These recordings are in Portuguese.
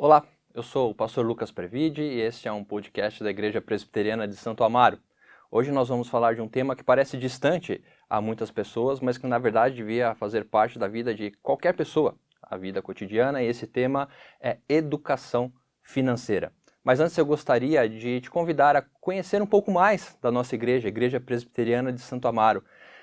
Olá, eu sou o pastor Lucas Previde e este é um podcast da Igreja Presbiteriana de Santo Amaro. Hoje nós vamos falar de um tema que parece distante a muitas pessoas, mas que na verdade devia fazer parte da vida de qualquer pessoa, a vida cotidiana, e esse tema é educação financeira. Mas antes eu gostaria de te convidar a conhecer um pouco mais da nossa igreja, a Igreja Presbiteriana de Santo Amaro,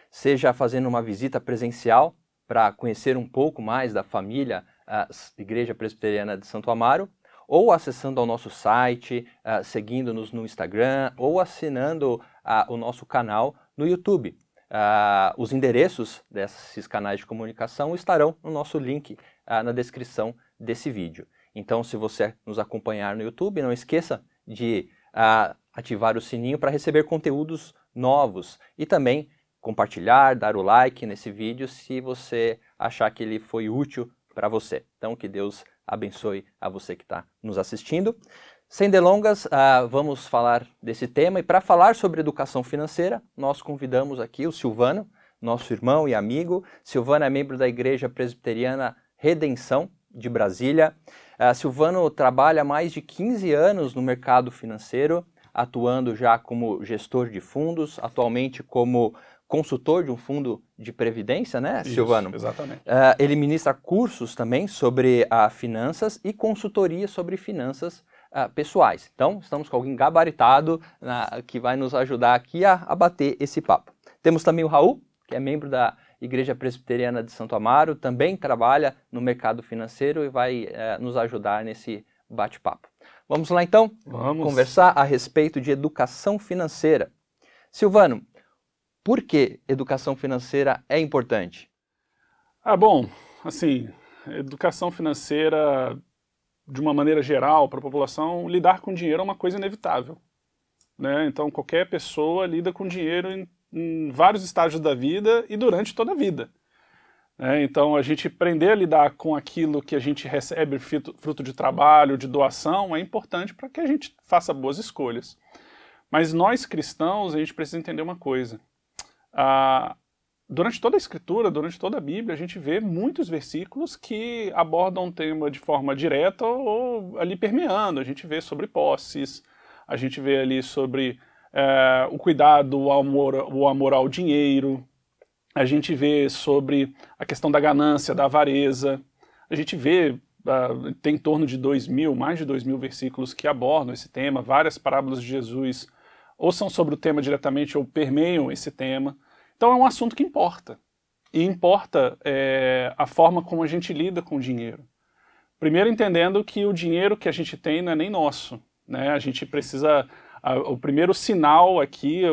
seja fazendo uma visita presencial para conhecer um pouco mais da família a Igreja Presbiteriana de Santo Amaro, ou acessando ao nosso site, uh, seguindo-nos no Instagram, ou assinando uh, o nosso canal no YouTube. Uh, os endereços desses canais de comunicação estarão no nosso link na descrição desse vídeo. Então, se você nos acompanhar no YouTube, não esqueça de ativar o sininho para receber conteúdos novos e também compartilhar, dar o like nesse vídeo se você achar que ele foi útil para você. Então, que Deus abençoe a você que está nos assistindo. Sem delongas, uh, vamos falar desse tema. E para falar sobre educação financeira, nós convidamos aqui o Silvano, nosso irmão e amigo. Silvano é membro da Igreja Presbiteriana Redenção de Brasília. Uh, Silvano trabalha há mais de 15 anos no mercado financeiro, atuando já como gestor de fundos, atualmente como consultor de um fundo de previdência, né, Isso, Silvano? Exatamente. Uh, ele ministra cursos também sobre uh, finanças e consultoria sobre finanças uh, pessoais. Então, estamos com alguém gabaritado que vai nos ajudar aqui a, a bater esse papo. Temos também o Raul, que é membro da Igreja Presbiteriana de Santo Amaro, também trabalha no mercado financeiro e vai eh, nos ajudar nesse bate-papo. Vamos lá então? Vamos. Conversar a respeito de educação financeira. Silvano, por que educação financeira é importante? Ah, bom, assim, educação financeira, de uma maneira geral, para a população, lidar com dinheiro é uma coisa inevitável. Né? Então, qualquer pessoa lida com dinheiro em, em vários estágios da vida e durante toda a vida. Né? Então, a gente aprender a lidar com aquilo que a gente recebe fruto de trabalho, de doação, é importante para que a gente faça boas escolhas. Mas nós cristãos, a gente precisa entender uma coisa ah, durante toda a escritura, durante toda a Bíblia, a gente vê muitos versículos que abordam o tema de forma direta ou ali permeando. A gente vê sobre posses, a gente vê ali sobre é, o cuidado, o amor, o amor ao dinheiro, a gente vê sobre a questão da ganância, da avareza, a gente vê, uh, tem em torno de dois mil, mais de dois mil versículos que abordam esse tema, várias parábolas de Jesus ou são sobre o tema diretamente ou permeiam esse tema. Então é um assunto que importa. E importa é, a forma como a gente lida com o dinheiro. Primeiro entendendo que o dinheiro que a gente tem não é nem nosso. Né? A gente precisa. A, o primeiro sinal aqui,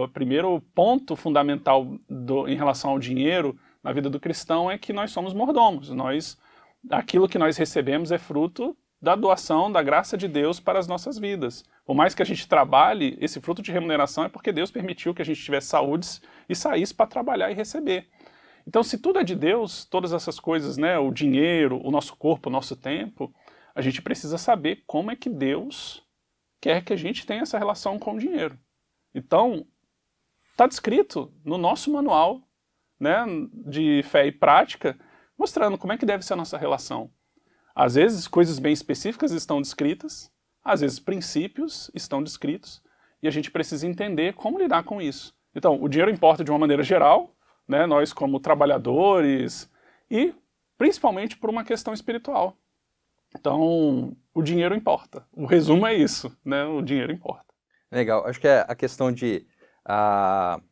o primeiro ponto fundamental do, em relação ao dinheiro na vida do cristão é que nós somos mordomos. Nós, aquilo que nós recebemos é fruto da doação da graça de Deus para as nossas vidas. Por mais que a gente trabalhe, esse fruto de remuneração é porque Deus permitiu que a gente tivesse saúde e saísse para trabalhar e receber. Então, se tudo é de Deus, todas essas coisas, né, o dinheiro, o nosso corpo, o nosso tempo, a gente precisa saber como é que Deus quer que a gente tenha essa relação com o dinheiro. Então, está descrito no nosso manual né, de fé e prática, mostrando como é que deve ser a nossa relação. Às vezes, coisas bem específicas estão descritas, às vezes, princípios estão descritos, e a gente precisa entender como lidar com isso. Então, o dinheiro importa de uma maneira geral, né, nós como trabalhadores, e principalmente por uma questão espiritual. Então, o dinheiro importa. O resumo é isso, né? O dinheiro importa. Legal. Acho que é a questão de uh,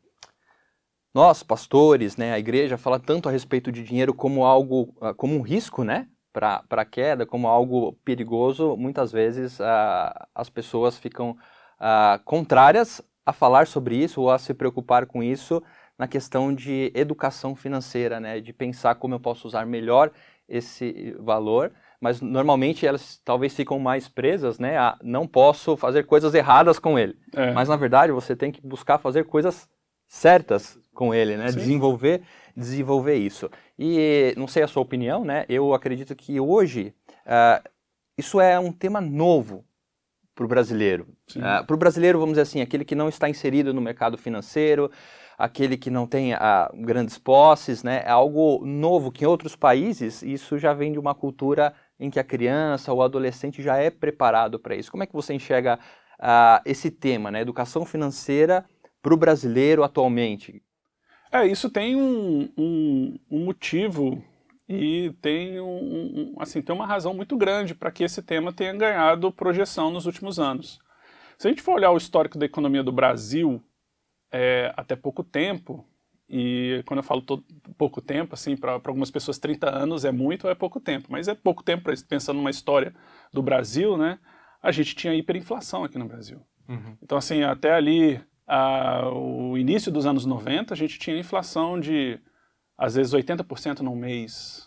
nós, pastores, né, a igreja fala tanto a respeito de dinheiro como algo, uh, como um risco, né? para a queda como algo perigoso, muitas vezes uh, as pessoas ficam contrárias a falar sobre isso ou a se preocupar com isso na questão de educação financeira, né, de pensar como eu posso usar melhor esse valor, mas normalmente elas talvez ficam mais presas, né, a não posso fazer coisas erradas com ele. É. Mas na verdade você tem que buscar fazer coisas certas com ele, né, Sim. desenvolver desenvolver isso. E não sei a sua opinião, né? Eu acredito que hoje uh, isso é um tema novo para o brasileiro. Uh, para o brasileiro, vamos dizer assim, aquele que não está inserido no mercado financeiro, aquele que não tem uh, grandes posses, né? É algo novo que em outros países isso já vem de uma cultura em que a criança ou o adolescente já é preparado para isso? Como é que você enxerga uh, esse tema, né, educação financeira para o brasileiro atualmente? É, isso tem um, um, um motivo e tem, um, um, assim, tem uma razão muito grande para que esse tema tenha ganhado projeção nos últimos anos. Se a gente for olhar o histórico da economia do Brasil, é, até pouco tempo, e quando eu falo todo, pouco tempo, assim, para algumas pessoas 30 anos é muito ou é pouco tempo, mas é pouco tempo pensando numa história do Brasil, né? A gente tinha hiperinflação aqui no Brasil. Uhum. Então, assim, até ali, a, o início dos anos 90, a gente tinha inflação de às vezes 80% num mês.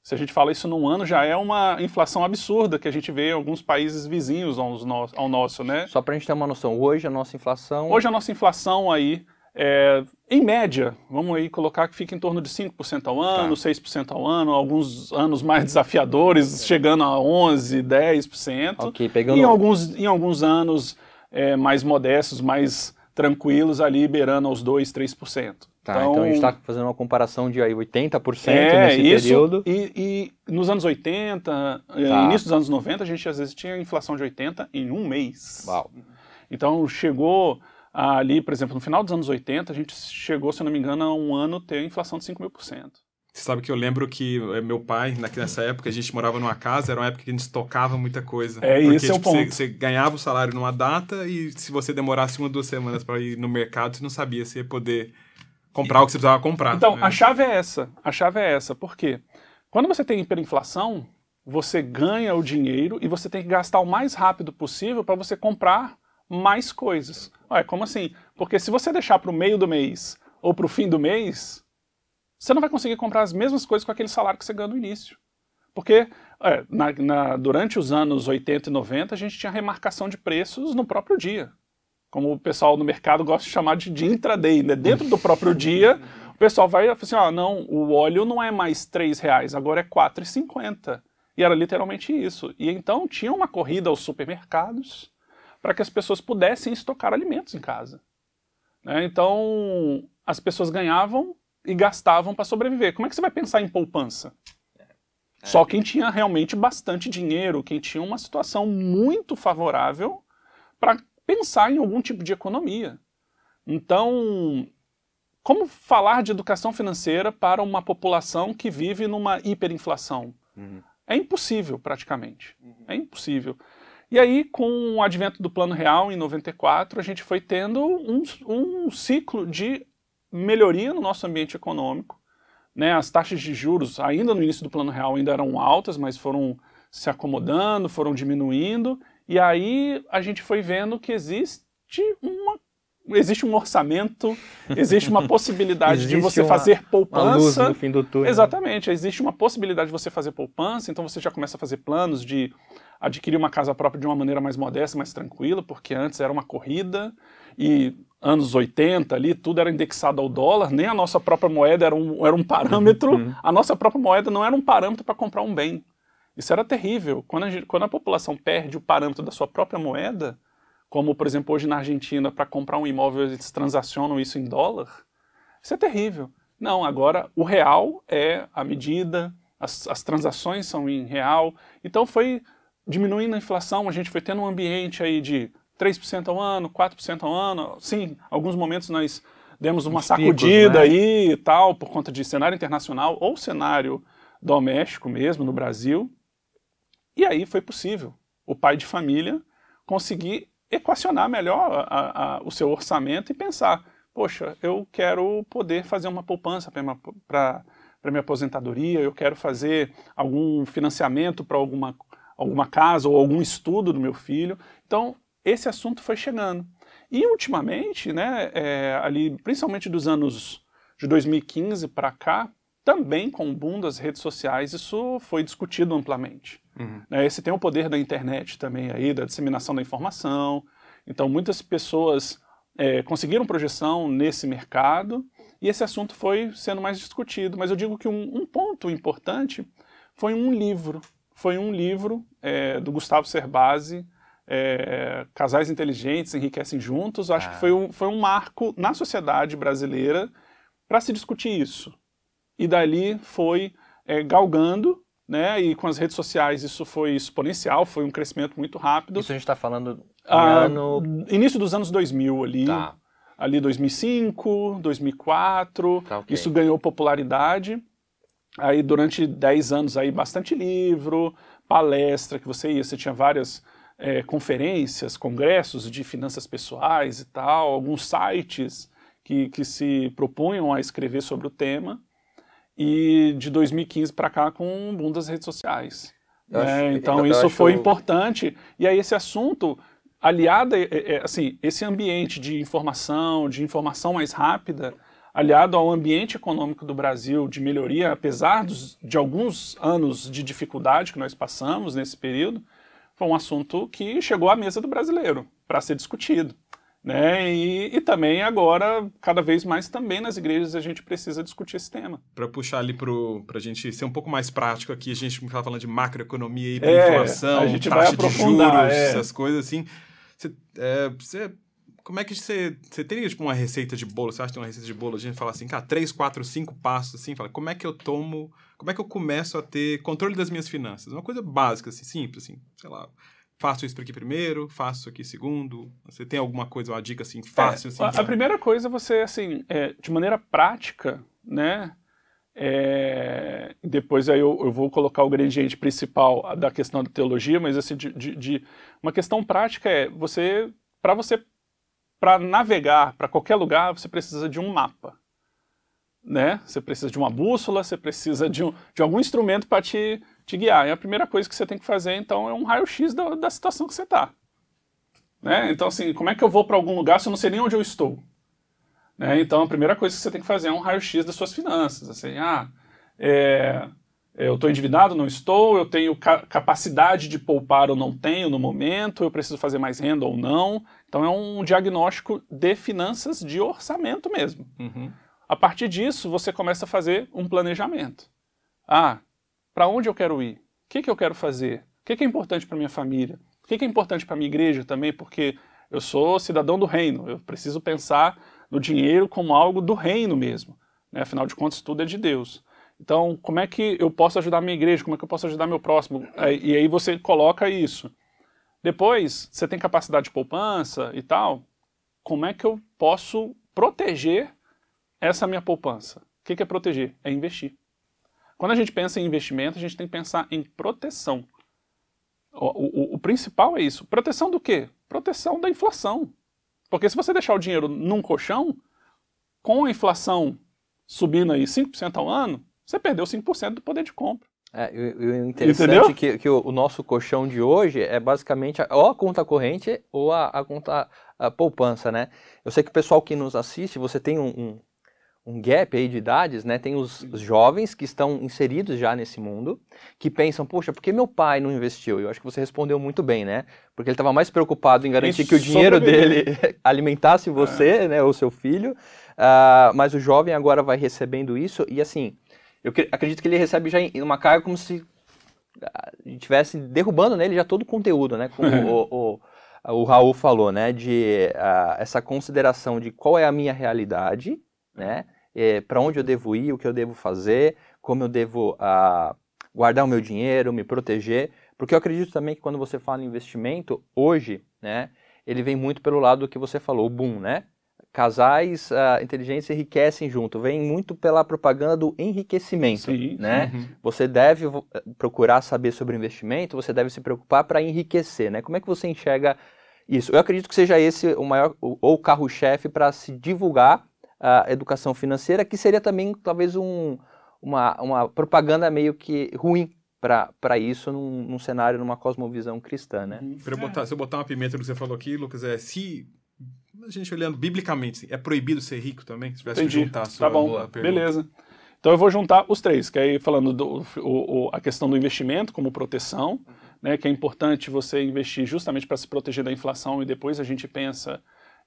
Se a gente fala isso num ano, já é uma inflação absurda que a gente vê em alguns países vizinhos ao, no ao nosso, né? Só para a gente ter uma noção, hoje a nossa inflação... Hoje a nossa inflação aí, é, em média, vamos aí colocar que fica em torno de 5% ao ano, tá. 6% ao ano, alguns anos mais desafiadores, chegando a 11%, 10%. Ok, pegando... Em alguns, em alguns anos é, mais modestos, mais tranquilos, ali beirando aos 2%, 3%. Tá, então, então a gente está fazendo uma comparação de aí 80% é, nesse isso, período. E, e nos anos 80, eh, tá. início dos anos 90, a gente às vezes tinha inflação de 80 em um mês. Uau. Então chegou ali, por exemplo, no final dos anos 80, a gente chegou, se eu não me engano, a um ano ter inflação de 5 mil por cento. Você sabe que eu lembro que eh, meu pai, nessa época, a gente morava numa casa, era uma época que a gente estocava muita coisa. É, porque, esse é o tipo, ponto. Você, você, ganhava o salário numa data e se você demorasse uma, duas semanas para ir no mercado, você não sabia se ia poder comprar o que você precisava comprar. Então, né? a chave é essa. A chave é essa. Por quê? Quando você tem hiperinflação, você ganha o dinheiro e você tem que gastar o mais rápido possível para você comprar mais coisas. Ué, como assim? Porque se você deixar para o meio do mês ou para o fim do mês, você não vai conseguir comprar as mesmas coisas com aquele salário que você ganha no início. Porque é, na, na, durante os anos 80 e 90 a gente tinha remarcação de preços no próprio dia como o pessoal no mercado gosta de chamar de, de intraday, né? Dentro do próprio dia, o pessoal vai assim, ah, não, o óleo não é mais R$ reais, agora é R$ 4,50. E era literalmente isso. E então tinha uma corrida aos supermercados para que as pessoas pudessem estocar alimentos em casa. Né? Então, as pessoas ganhavam e gastavam para sobreviver. Como é que você vai pensar em poupança? É. Só quem tinha realmente bastante dinheiro, quem tinha uma situação muito favorável para pensar em algum tipo de economia. Então, como falar de educação financeira para uma população que vive numa hiperinflação? Uhum. É impossível, praticamente. Uhum. É impossível. E aí, com o advento do Plano Real, em 94, a gente foi tendo um, um ciclo de melhoria no nosso ambiente econômico. Né? As taxas de juros, ainda no início do Plano Real, ainda eram altas, mas foram se acomodando, foram diminuindo, e aí a gente foi vendo que existe uma existe um orçamento, existe uma possibilidade existe de você uma, fazer poupança. Uma no fim do túnel. Exatamente, existe uma possibilidade de você fazer poupança, então você já começa a fazer planos de adquirir uma casa própria de uma maneira mais modesta, mais tranquila, porque antes era uma corrida e anos 80 ali, tudo era indexado ao dólar, nem a nossa própria moeda era um, era um parâmetro, uhum. a nossa própria moeda não era um parâmetro para comprar um bem. Isso era terrível. Quando a, gente, quando a população perde o parâmetro da sua própria moeda, como por exemplo hoje na Argentina, para comprar um imóvel eles transacionam isso em dólar, isso é terrível. Não, agora o real é a medida, as, as transações são em real, então foi diminuindo a inflação, a gente foi tendo um ambiente aí de 3% ao ano, 4% ao ano, sim, alguns momentos nós demos uma Os sacudida picos, né? aí e tal, por conta de cenário internacional ou cenário doméstico mesmo, no Brasil, e aí foi possível o pai de família conseguir equacionar melhor a, a, o seu orçamento e pensar, poxa, eu quero poder fazer uma poupança para minha aposentadoria, eu quero fazer algum financiamento para alguma, alguma casa ou algum estudo do meu filho. Então, esse assunto foi chegando. E ultimamente, né, é, ali, principalmente dos anos de 2015 para cá, também com o boom das redes sociais, isso foi discutido amplamente. Uhum. Né, esse tem o poder da internet também aí, da disseminação da informação. Então, muitas pessoas é, conseguiram projeção nesse mercado e esse assunto foi sendo mais discutido. Mas eu digo que um, um ponto importante foi um livro. Foi um livro é, do Gustavo Cerbasi, é, Casais Inteligentes Enriquecem Juntos. Acho ah. que foi um, foi um marco na sociedade brasileira para se discutir isso e dali foi é, galgando né? E com as redes sociais isso foi exponencial, foi um crescimento muito rápido. Isso a gente está falando Ah, ano... Início dos anos 2000 ali. Tá. Ali 2005, 2004. Tá, ok. Isso ganhou popularidade. Aí durante 10 anos aí bastante livro, palestra que você ia, você tinha várias eh, conferências, congressos de finanças pessoais e tal, alguns sites que, que se propunham a escrever sobre o tema. E de 2015 para cá com o boom das redes sociais. Eu né? acho- então isso acho- foi importante. E aí esse assunto aliado, a- é, é, assim, esse ambiente de informação, de informação mais rápida, aliado ao ambiente econômico do Brasil de melhoria, apesar dos, de alguns anos de dificuldade que nós passamos nesse período, foi um assunto que chegou à mesa do brasileiro para ser discutido. Né? E, e também agora, cada vez mais também nas igrejas a gente precisa discutir esse tema. Pra puxar ali pro, pra gente ser um pouco mais prático aqui, a gente estava falando de macroeconomia, É, inflação, a gente vai taxa de juros, é. essas coisas assim. Você, é, você- como é que você, você teria tipo uma receita de bolo? Você acha que tem uma receita de bolo? A gente fala assim, cara, três, quatro, cinco passos assim, fala, como é que eu tomo, como é que eu começo a ter controle das minhas finanças? Uma coisa básica, assim, simples, assim, sei lá. Faço isso aqui primeiro, faço aqui segundo. Você tem alguma coisa, uma dica assim fácil? assim, É, a, pra- a primeira coisa é você, assim, é, de maneira prática, né? é, depois aí eu, eu vou colocar o ingrediente principal da questão da teologia, mas assim, de, de- de- uma questão prática é você, para você, para navegar para qualquer lugar, você precisa de um mapa, né? Você precisa de uma bússola, você precisa de, um, de algum instrumento para te, te guiar. E a primeira coisa que você tem que fazer, então, é um raio-x da, da situação que você está. Né? Então, assim, como é que eu vou para algum lugar se eu não sei nem onde eu estou? Né? Então, a primeira coisa que você tem que fazer é um raio-x das suas finanças. Assim, ah, é, eu estou endividado, não estou, eu tenho ca- capacidade de poupar ou não tenho no momento, eu preciso fazer mais renda ou não. Então, é um diagnóstico de finanças de orçamento mesmo. Uhum. A partir disso, você começa a fazer um planejamento. Ah, para onde eu quero ir? O que, que eu quero fazer? O que, que é importante para minha família? O que, que é importante para minha igreja também? Porque eu sou cidadão do reino. Eu preciso pensar no dinheiro como algo do reino mesmo. Né? Afinal de contas, tudo é de Deus. Então, como é que eu posso ajudar minha igreja? Como é que eu posso ajudar meu próximo? Aí- E aí você coloca isso. Depois, você tem capacidade de poupança e tal. Como é que eu posso proteger essa minha poupança? O que é proteger? É investir. Quando a gente pensa em investimento, a gente tem que pensar em proteção. O, o- o principal é isso. Proteção do quê? Proteção da inflação. Porque se você deixar o dinheiro num colchão, com a inflação subindo aí 5% ao ano, você perdeu 5% do poder de compra. É, o- interessante Entendeu? é que, que o, o nosso colchão de hoje é basicamente a- ou a conta corrente ou a, a conta a poupança, né? Eu sei que o pessoal que nos assiste, você tem um, um, um gap aí de idades, né? Tem os, os jovens que estão inseridos já nesse mundo, que pensam, poxa, por que meu pai não investiu? Eu acho que você respondeu muito bem, né? Porque ele estava mais preocupado em garantir Em que o dinheiro dele alimentasse você, né? Ou seu filho. Ah, mas o jovem agora vai recebendo isso e assim, eu cre- acredito que ele recebe já em uma carga como se ah, estivesse derrubando nele já todo o conteúdo, né? Como o, o, o Raul falou, né? De ah, essa consideração de qual é a minha realidade, né? Para onde eu devo ir, o que eu devo fazer, como eu devo ah, guardar o meu dinheiro, me proteger. Porque eu acredito também que quando você fala em investimento, hoje, né? Ele vem muito pelo lado do que você falou, o boom, né? Casais ah, inteligentes enriquecem junto. Vem muito pela propaganda do enriquecimento, Sim. né? Uhum. Você deve vo- procurar saber sobre investimento, você deve se preocupar para enriquecer, né? Como é que você enxerga isso? Eu acredito que seja esse o maior, ou o carro-chefe para se divulgar a educação financeira, que seria também talvez um, uma, uma propaganda meio que ruim para isso num, num cenário, numa cosmovisão cristã, né? Uhum. Botar, se eu botar uma pimenta no que você falou aqui, Lucas, é se. A gente olhando biblicamente, é proibido ser rico também? Se tivesse que Entendi. juntar a sua Tá bom, a beleza. Então eu vou juntar os três, que aí falando do o- o- a questão do investimento como proteção, né, que é importante você investir justamente para se proteger da inflação e depois a gente pensa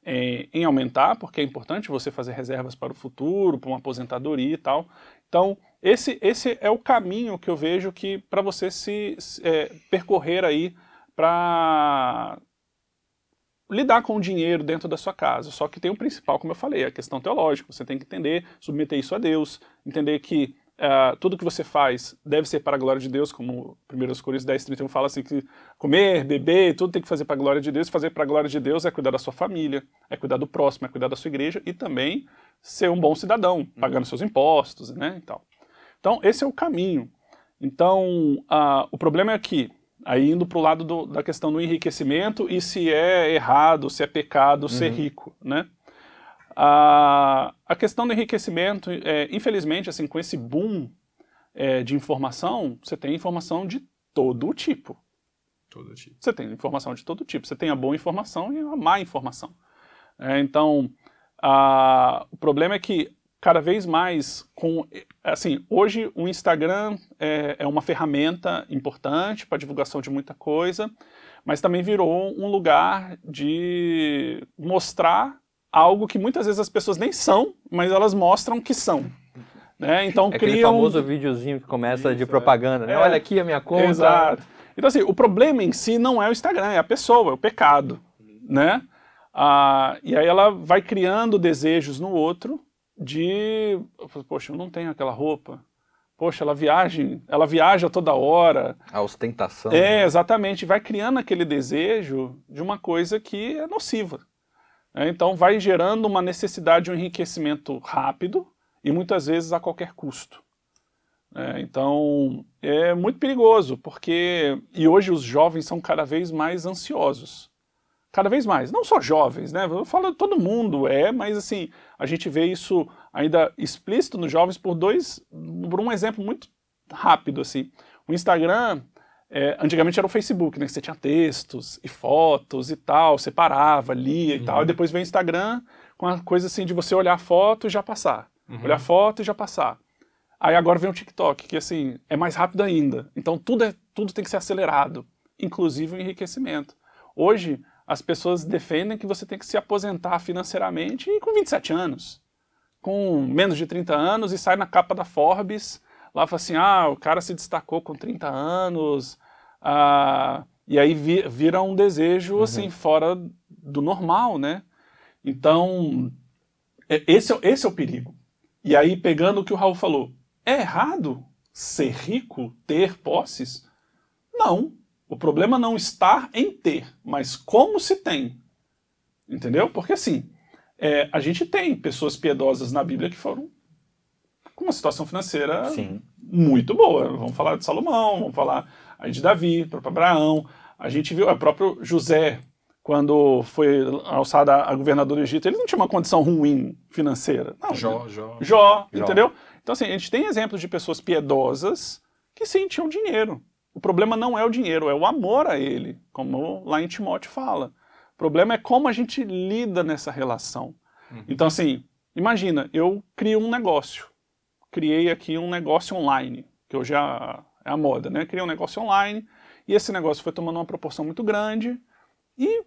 em, em aumentar, porque é importante você fazer reservas para o futuro, para uma aposentadoria e tal. Então esse, esse é o caminho que eu vejo que para você se, se, é, percorrer aí para lidar com o dinheiro dentro da sua casa. Só que tem o principal, como eu falei, a questão teológica. Você tem que entender, submeter isso a Deus, entender que uh, tudo que você faz deve ser para a glória de Deus, como 1 Coríntios 10, 31 fala assim, que comer, beber, tudo tem que fazer para a glória de Deus. Fazer para a glória de Deus é cuidar da sua família, é cuidar do próximo, é cuidar da sua igreja e também ser um bom cidadão, pagando seus impostos, né, e tal. Então, esse é o caminho. Então, uh, o problema é que, aí indo para o lado do, da questão do enriquecimento e se é errado, se é pecado uhum. ser rico, né? A, a questão do enriquecimento, é, infelizmente, assim, com esse boom é, de informação, você tem informação de todo tipo. Todo tipo. Você tem informação de todo tipo. Você tem a boa informação e a má informação. É, então, a, o problema é que cada vez mais com assim hoje o Instagram é, é uma ferramenta importante para divulgação de muita coisa mas também virou um lugar de mostrar algo que muitas vezes as pessoas nem são, mas elas mostram que são. Né? Então é criam... aquele famoso videozinho que começa Isso, de propaganda, né? é. né? Olha aqui a minha conta. Exato. Então assim, o problema em si não é o Instagram, é a pessoa, é o pecado, né? Ah, e aí ela vai criando desejos no outro de, poxa, eu não tenho aquela roupa. Poxa, ela viaja, ela viaja toda hora. A ostentação. É, né? exatamente. Vai criando aquele desejo de uma coisa que é nociva. É, então vai gerando uma necessidade de um enriquecimento rápido e muitas vezes a qualquer custo. É, então é muito perigoso, porque. E hoje os jovens são cada vez mais ansiosos. Cada vez mais. Não só jovens, né? Eu falo todo mundo é, mas assim, a gente vê isso ainda explícito nos jovens por dois. Por um exemplo muito rápido, assim. O Instagram é, antigamente era o Facebook, né? Você tinha textos e fotos e tal, você parava, lia e uhum. tal, e depois veio o Instagram com a coisa assim de você olhar a foto e já passar. Uhum. Olhar a foto e já passar. Aí agora vem o TikTok, que assim, é mais rápido ainda. Então tudo, é, tudo tem que ser acelerado, inclusive o enriquecimento. Hoje, as pessoas defendem que você tem que se aposentar financeiramente com 27 anos. Com menos de 30 anos e sai na capa da Forbes lá fala assim, ah, o cara se destacou com 30 anos, ah, e aí vi, vira um desejo, uhum. assim, fora do normal, né? Então, é, esse é, esse é o perigo. E aí, pegando o que o Raul falou, é errado ser rico, ter posses? Não. O problema não está em ter, mas como se tem. Entendeu? Porque assim, é, a gente tem pessoas piedosas na Bíblia que foram com uma situação financeira Sim. muito boa. Vamos falar de Salomão, vamos falar aí de Davi, próprio Abraão. A gente viu o próprio José, quando foi alçado a governador do Egito, ele não tinha uma condição ruim financeira. Não, Jó, Jó. Jó, Jó. entendeu? Então, assim, a gente tem exemplos de pessoas piedosas que sim tinham dinheiro. O problema não é o dinheiro, é o amor a ele, como lá em Timóteo fala. O problema é como a gente lida nessa relação. Uhum. Então, assim, imagina, eu crio um negócio criei aqui um negócio online, que hoje é a, é a moda, né? Criei um negócio online e esse negócio foi tomando uma proporção muito grande e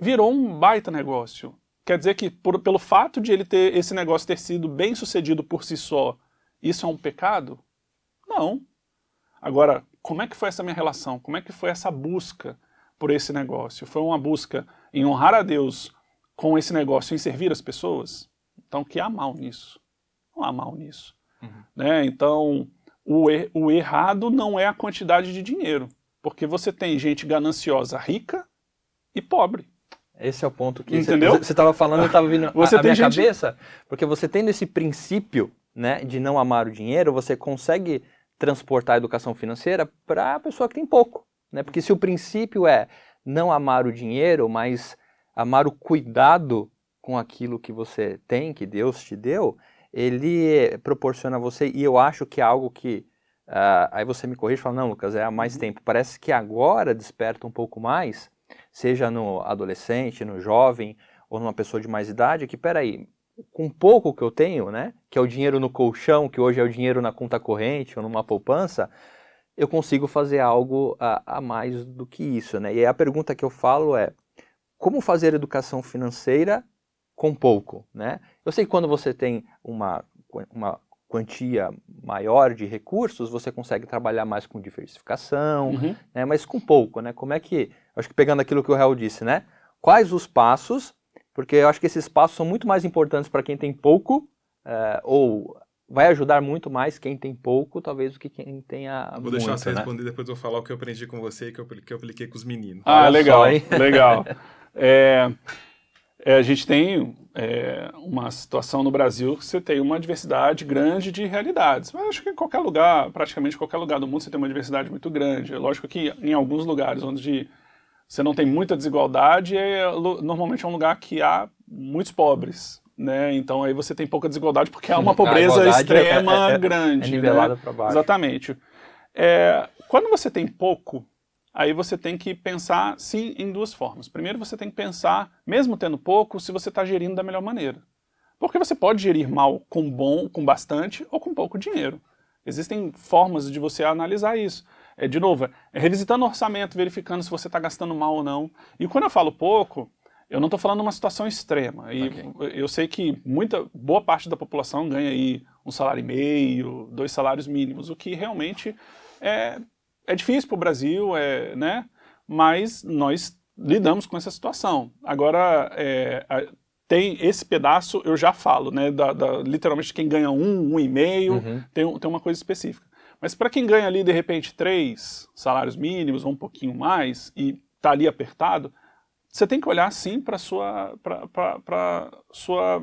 virou um baita negócio. Quer dizer que por, pelo fato de ele ter esse negócio ter sido bem sucedido por si só, isso é um pecado? Não. Agora, como é que foi essa minha relação? Como é que foi essa busca por esse negócio? Foi uma busca em honrar a Deus com esse negócio, em servir as pessoas? Então, que há mal nisso? Não há mal nisso. Uhum. Né? Então, o, er o errado não é a quantidade de dinheiro, porque você tem gente gananciosa rica e pobre. Esse é o ponto que Entendeu? você estava falando, eu estava vindo você a, a minha gente... cabeça, porque você tendo esse princípio né, de não amar o dinheiro, você consegue transportar a educação financeira para a pessoa que tem pouco. Né? Porque se o princípio é não amar o dinheiro, mas amar o cuidado com aquilo que você tem, que Deus te deu, ele proporciona a você, e eu acho que é algo que. Uh, aí você me corrige e fala, não, Lucas, é há mais uhum. tempo. Parece que agora desperta um pouco mais, seja no adolescente, no jovem, ou numa pessoa de mais idade, que peraí, com pouco que eu tenho, né, que é o dinheiro no colchão, que hoje é o dinheiro na conta corrente ou numa poupança, eu consigo fazer algo a, a mais do que isso, né? E a pergunta que eu falo é, como fazer educação financeira com pouco, né? Eu sei que quando você tem uma, uma quantia maior de recursos, você consegue trabalhar mais com diversificação, uhum. né? Mas com pouco, né? Como é que, acho que pegando aquilo que o Real disse, né? Quais os passos? Porque eu acho que esses passos são muito mais importantes para quem tem pouco, uh, ou vai ajudar muito mais quem tem pouco, talvez, do que quem tenha Vou muito, deixar você né? responder, depois eu vou falar o que eu aprendi com você e que eu, que eu apliquei com os meninos. Ah, Olha legal, só, hein? legal. É, é, a gente tem é, uma situação no Brasil que você tem uma diversidade grande de realidades. Mas acho que em qualquer lugar, praticamente qualquer lugar do mundo, você tem uma diversidade muito grande. É lógico que em alguns lugares onde você não tem muita desigualdade, é, normalmente é um lugar que há muitos pobres. Né? Então aí você tem pouca desigualdade porque há uma pobreza é- extrema é- é- grande. É né? nivelada para baixo. Exatamente. É, quando você tem pouco, aí você tem que pensar, sim, em duas formas. Primeiro, você tem que pensar, mesmo tendo pouco, se você está gerindo da melhor maneira. Porque você pode gerir mal com bom, com bastante ou com pouco dinheiro. Existem formas de você analisar isso. É, de novo, é revisitando o orçamento, verificando se você está gastando mal ou não. E quando eu falo pouco, eu não estou falando uma situação extrema. E eu sei que muita, boa parte da população ganha aí um salário e meio, dois salários mínimos, o que realmente é, é difícil para o Brasil, é, né? mas nós lidamos com essa situação. Agora, é, a- tem esse pedaço, eu já falo, né? Da, da- literalmente quem ganha um, um e meio, Uhum. tem, tem uma coisa específica. Mas para quem ganha ali, de repente, três salários mínimos ou um pouquinho mais e está ali apertado, você tem que olhar sim para sua, para sua,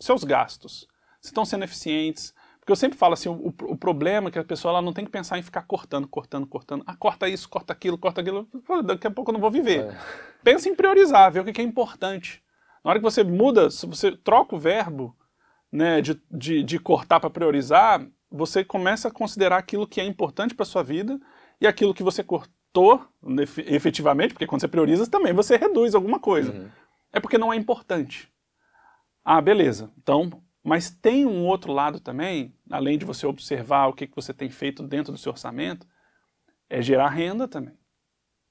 seus gastos. Se estão sendo eficientes. Porque eu sempre falo assim, o, o problema é que a pessoa ela não tem que pensar em ficar cortando, cortando, cortando. Ah, corta isso, corta aquilo, corta aquilo. Daqui a pouco eu não vou viver. É. Pensa em priorizar, ver o que é importante. Na hora que você muda, se você troca o verbo né, de, de, de cortar para priorizar, você começa a considerar aquilo que é importante para sua vida e aquilo que você cortou efe- efetivamente, porque quando você prioriza também você reduz alguma coisa. Uhum. É porque não é importante. Ah, beleza. Então, mas tem um outro lado também, além de você observar o que, que você tem feito dentro do seu orçamento, é gerar renda também.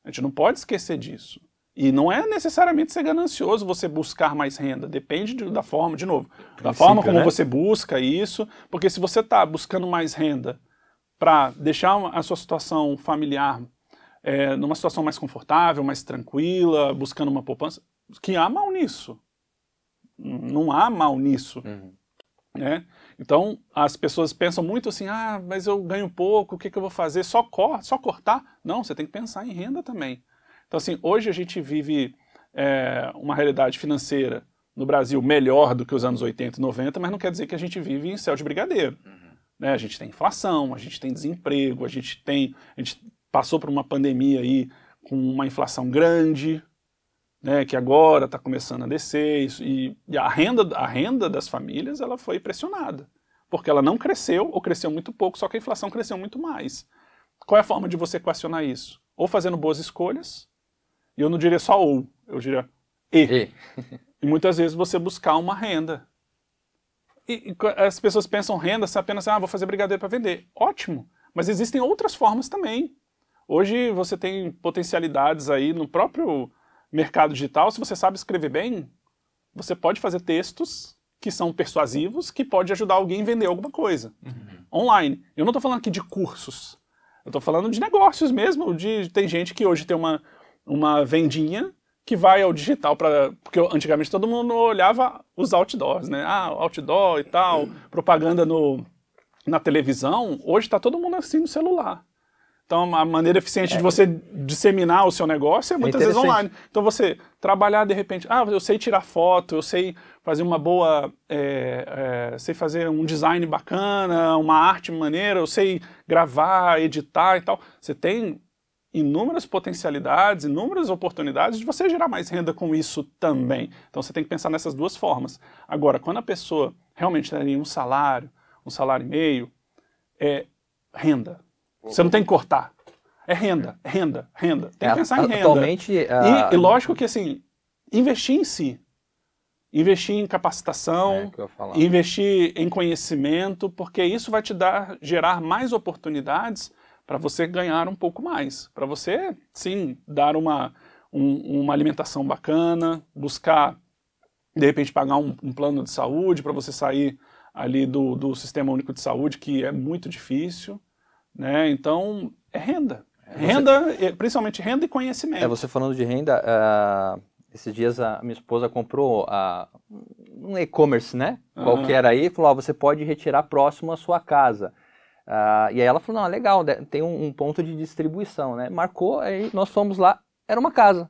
A gente não pode esquecer disso. E não é necessariamente ser ganancioso você buscar mais renda. Depende de- da forma, de novo, da forma como né? você busca isso. Porque se você está buscando mais renda para deixar a sua situação familiar é, numa situação mais confortável, mais tranquila, buscando uma poupança, que há mal nisso. Não há mal nisso Uhum. Né? Então, as pessoas pensam muito assim, ah, mas eu ganho pouco, o que, que eu vou fazer? Só, cor só cortar? Não, você tem que pensar em renda também. Então, assim, hoje a gente vive é, uma realidade financeira no Brasil melhor do que os anos 80 e 90, mas não quer dizer que a gente vive em céu de brigadeiro. Né? A gente tem inflação, a gente tem desemprego, a gente tem... A gente passou por uma pandemia aí com uma inflação grande, né, que agora está começando a descer, isso, e, e a, renda, a renda das famílias ela foi pressionada, porque ela não cresceu ou cresceu muito pouco, só que a inflação cresceu muito mais. Qual é a forma de você equacionar isso? Ou fazendo boas escolhas, e eu não diria só ou, eu diria e. E, E muitas vezes você buscar uma renda. E, e as pessoas pensam renda se apenas, ah, vou fazer brigadeiro para vender. Ótimo, mas existem outras formas também. Hoje você tem potencialidades aí no próprio mercado digital. Se você sabe escrever bem, você pode fazer textos que são persuasivos, que pode ajudar alguém a vender alguma coisa. Online. Eu não estou falando aqui de cursos. Eu estou falando de negócios mesmo. De, tem gente que hoje tem uma, uma vendinha que vai ao digital para porque antigamente todo mundo olhava os outdoors, né? Ah, outdoor e tal, propaganda no na televisão. Hoje está todo mundo assim no celular. Então, a maneira eficiente de você disseminar o seu negócio é muitas vezes interessante. online. Então, você trabalhar de repente, ah, eu sei tirar foto, eu sei fazer uma boa, é, é, sei fazer um design bacana, uma arte maneira, eu sei gravar, editar e tal. Você tem inúmeras potencialidades, inúmeras oportunidades de você gerar mais renda com isso também. Então, você tem que pensar nessas duas formas. Agora, quando a pessoa realmente tem um salário, um salário e meio, é renda. Você não tem que cortar. É renda, renda, renda. Tem que é, pensar em renda. Atualmente, a- E, e lógico que, assim, investir em si. Investir em capacitação, É, falar. investir em conhecimento, porque isso vai te dar, gerar mais oportunidades para você ganhar um pouco mais. Para você, sim, dar uma, um- uma alimentação bacana, buscar, de repente, pagar um, um plano de saúde para você sair ali do, do sistema único de saúde, que é muito difícil. Né? Então, é renda. Renda, eh, principalmente renda e conhecimento. É, você falando de renda, ah, esses dias a minha esposa comprou a, um e-commerce, né? Uhum. Qualquer aí, falou, você pode retirar próximo à sua casa. Uh, e aí ela falou, não, legal, tem um, um, ponto de distribuição, né? Marcou, aí nós fomos lá, era uma casa.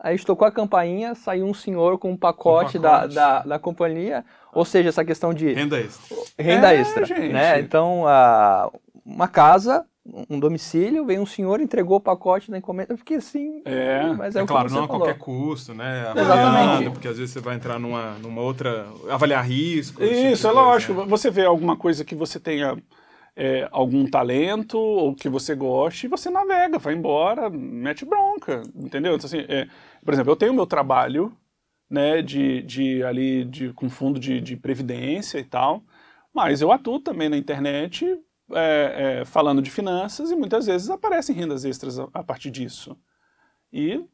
Aí a gente tocou a campainha, saiu um senhor com um pacote, um pacote. Da, da, da, companhia, ou seja, essa questão de... Renda extra. Renda é, extra, gente. né? Então, uh, uma casa um domicílio, veio um senhor, entregou o pacote da encomenda. Eu fiquei assim. É, mas é, é claro, não a qualquer custo, né? Exatamente. Porque às vezes você vai entrar numa, numa outra. avaliar risco. Isso, tipo é lógico. Né? Você vê alguma coisa que você tenha. É, algum talento ou que você goste, você navega, vai embora, mete bronca, entendeu? Então, assim, é, por exemplo, eu tenho meu trabalho, né, de, de ali, de, com fundo de, de previdência e tal, mas eu atuo também na internet é, é, falando de finanças e muitas vezes aparecem rendas extras a, a, partir disso. E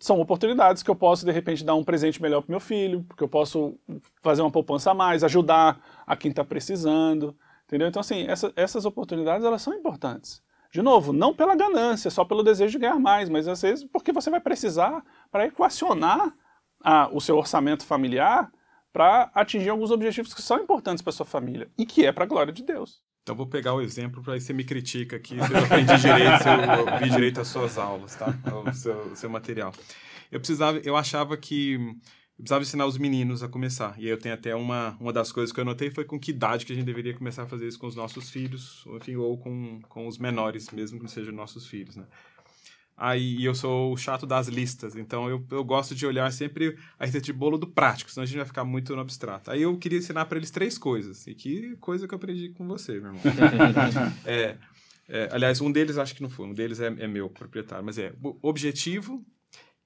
são oportunidades que eu posso, de repente, dar um presente melhor para meu filho, porque eu posso fazer uma poupança a mais, ajudar a quem está precisando, entendeu? Então, assim, essa, essas oportunidades, elas são importantes. De novo, não pela ganância, só pelo desejo de ganhar mais, mas às vezes porque você vai precisar para equacionar a, o seu orçamento familiar para atingir alguns objetivos que são importantes para sua família e que é para a glória de Deus. Então vou pegar o exemplo para você me critica aqui se eu aprendi direito, se eu vi direito as suas aulas, tá? O seu, seu material. Eu precisava, eu achava que eu precisava ensinar os meninos a começar. E aí eu tenho até uma, uma das coisas que eu anotei foi com que idade que a gente deveria começar a fazer isso com os nossos filhos, enfim, ou com, com os menores, mesmo que não sejam nossos filhos, né? Aí eu sou o chato das listas, então eu, eu gosto de olhar sempre a receita de bolo do prático, senão a gente vai ficar muito no abstrato. Aí eu queria ensinar para eles três coisas, e que coisa que eu aprendi com você, meu irmão. é, é, aliás, um deles acho que não foi, um deles é, é meu proprietário, mas é objetivo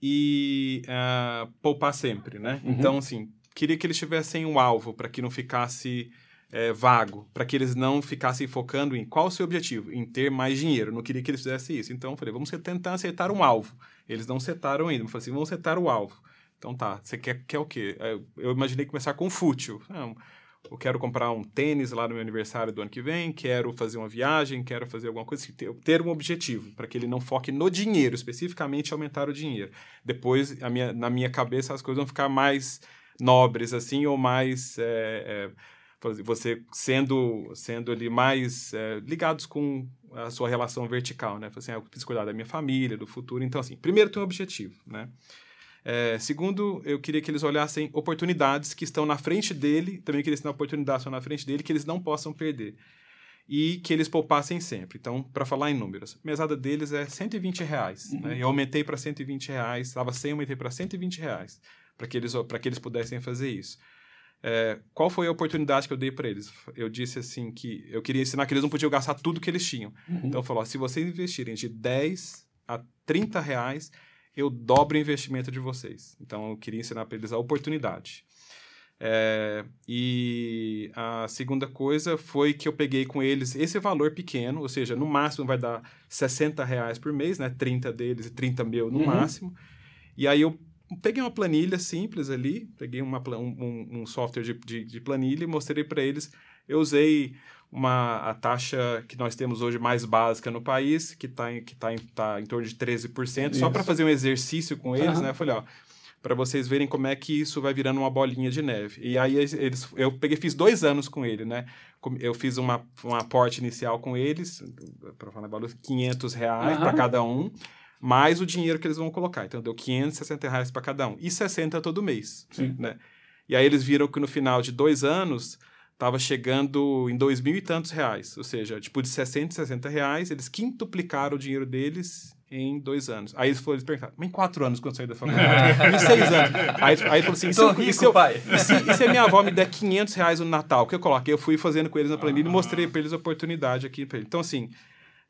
e uh, poupar sempre, né? Uhum. Então, assim, queria que eles tivessem um alvo para que não ficasse é, vago, para que eles não ficassem focando em qual o seu objetivo, em ter mais dinheiro. Eu não queria que eles fizessem isso. Então eu falei, vamos tentar acertar um alvo. Eles não setaram ainda. Eu falei assim, vamos acertar o alvo. Então tá, você quer, quer o quê? É, eu imaginei começar com fútil. Eu quero comprar um tênis lá no meu aniversário do ano que vem, quero fazer uma viagem, quero fazer alguma coisa, assim, ter, ter um objetivo, para que ele não foque no dinheiro, especificamente aumentar o dinheiro. Depois, minha, na minha cabeça, as coisas vão ficar mais nobres, assim, ou mais... É, é, você sendo sendo ali mais é, ligados com a sua relação vertical, né? Assim, ah, eu preciso cuidar da minha família, do futuro. Então, assim, primeiro tem um objetivo, né? É, segundo, eu queria que eles olhassem oportunidades que estão na frente dele, também queria ensinar oportunidades que estão na frente dele, que eles não possam perder. E que eles poupassem sempre. Então, para falar em números, a mesada deles é 120 reais. Uhum. Né? Eu aumentei para 120 reais, estava 100, aumentei para 120 reais, para que, eles, que eles pudessem fazer isso. É, qual foi a oportunidade que eu dei para eles? Eu disse assim que eu queria ensinar que eles não podiam gastar tudo que eles tinham. Uhum. Então eu falei, ó, se vocês investirem de 10 a 30 reais, eu dobro o investimento de vocês. Então eu queria ensinar para eles a oportunidade. É, e a segunda coisa foi que eu peguei com eles esse valor pequeno, ou seja, no máximo vai dar 60 reais por mês, né? 30 deles e 30 meu no uhum. máximo. E aí eu peguei uma planilha simples ali, peguei uma, um, um software de, de, de planilha e mostrei para eles. Eu usei uma, a taxa que nós temos hoje mais básica no país, que está em, que tá em, tá em torno de 13%, isso. só para fazer um exercício com eles, uhum. né? Eu falei, ó, para vocês verem como é que isso vai virando uma bolinha de neve. E aí eles, eu peguei, fiz dois anos com ele, né? Eu fiz uma, um aporte inicial com eles, para falar valor, 500 reais uhum. para cada um mais o dinheiro que eles vão colocar. Então, deu 560 reais para cada um. E 60 todo mês. Sim. Né? E aí eles viram que no final de dois anos estava chegando em dois mil e tantos reais. Ou seja, tipo, de 60 60 reais, eles quintuplicaram o dinheiro deles em dois anos. Aí eles foram eles perguntaram, mas em quatro anos quando eu saí da faculdade? em seis anos. Aí, aí ele falou assim, e se, rico, e, se eu, e, se, e se a minha avó me der 500 reais no Natal? O que eu coloquei? Eu fui fazendo com eles na planilha ah. e mostrei para eles a oportunidade aqui. Então, assim,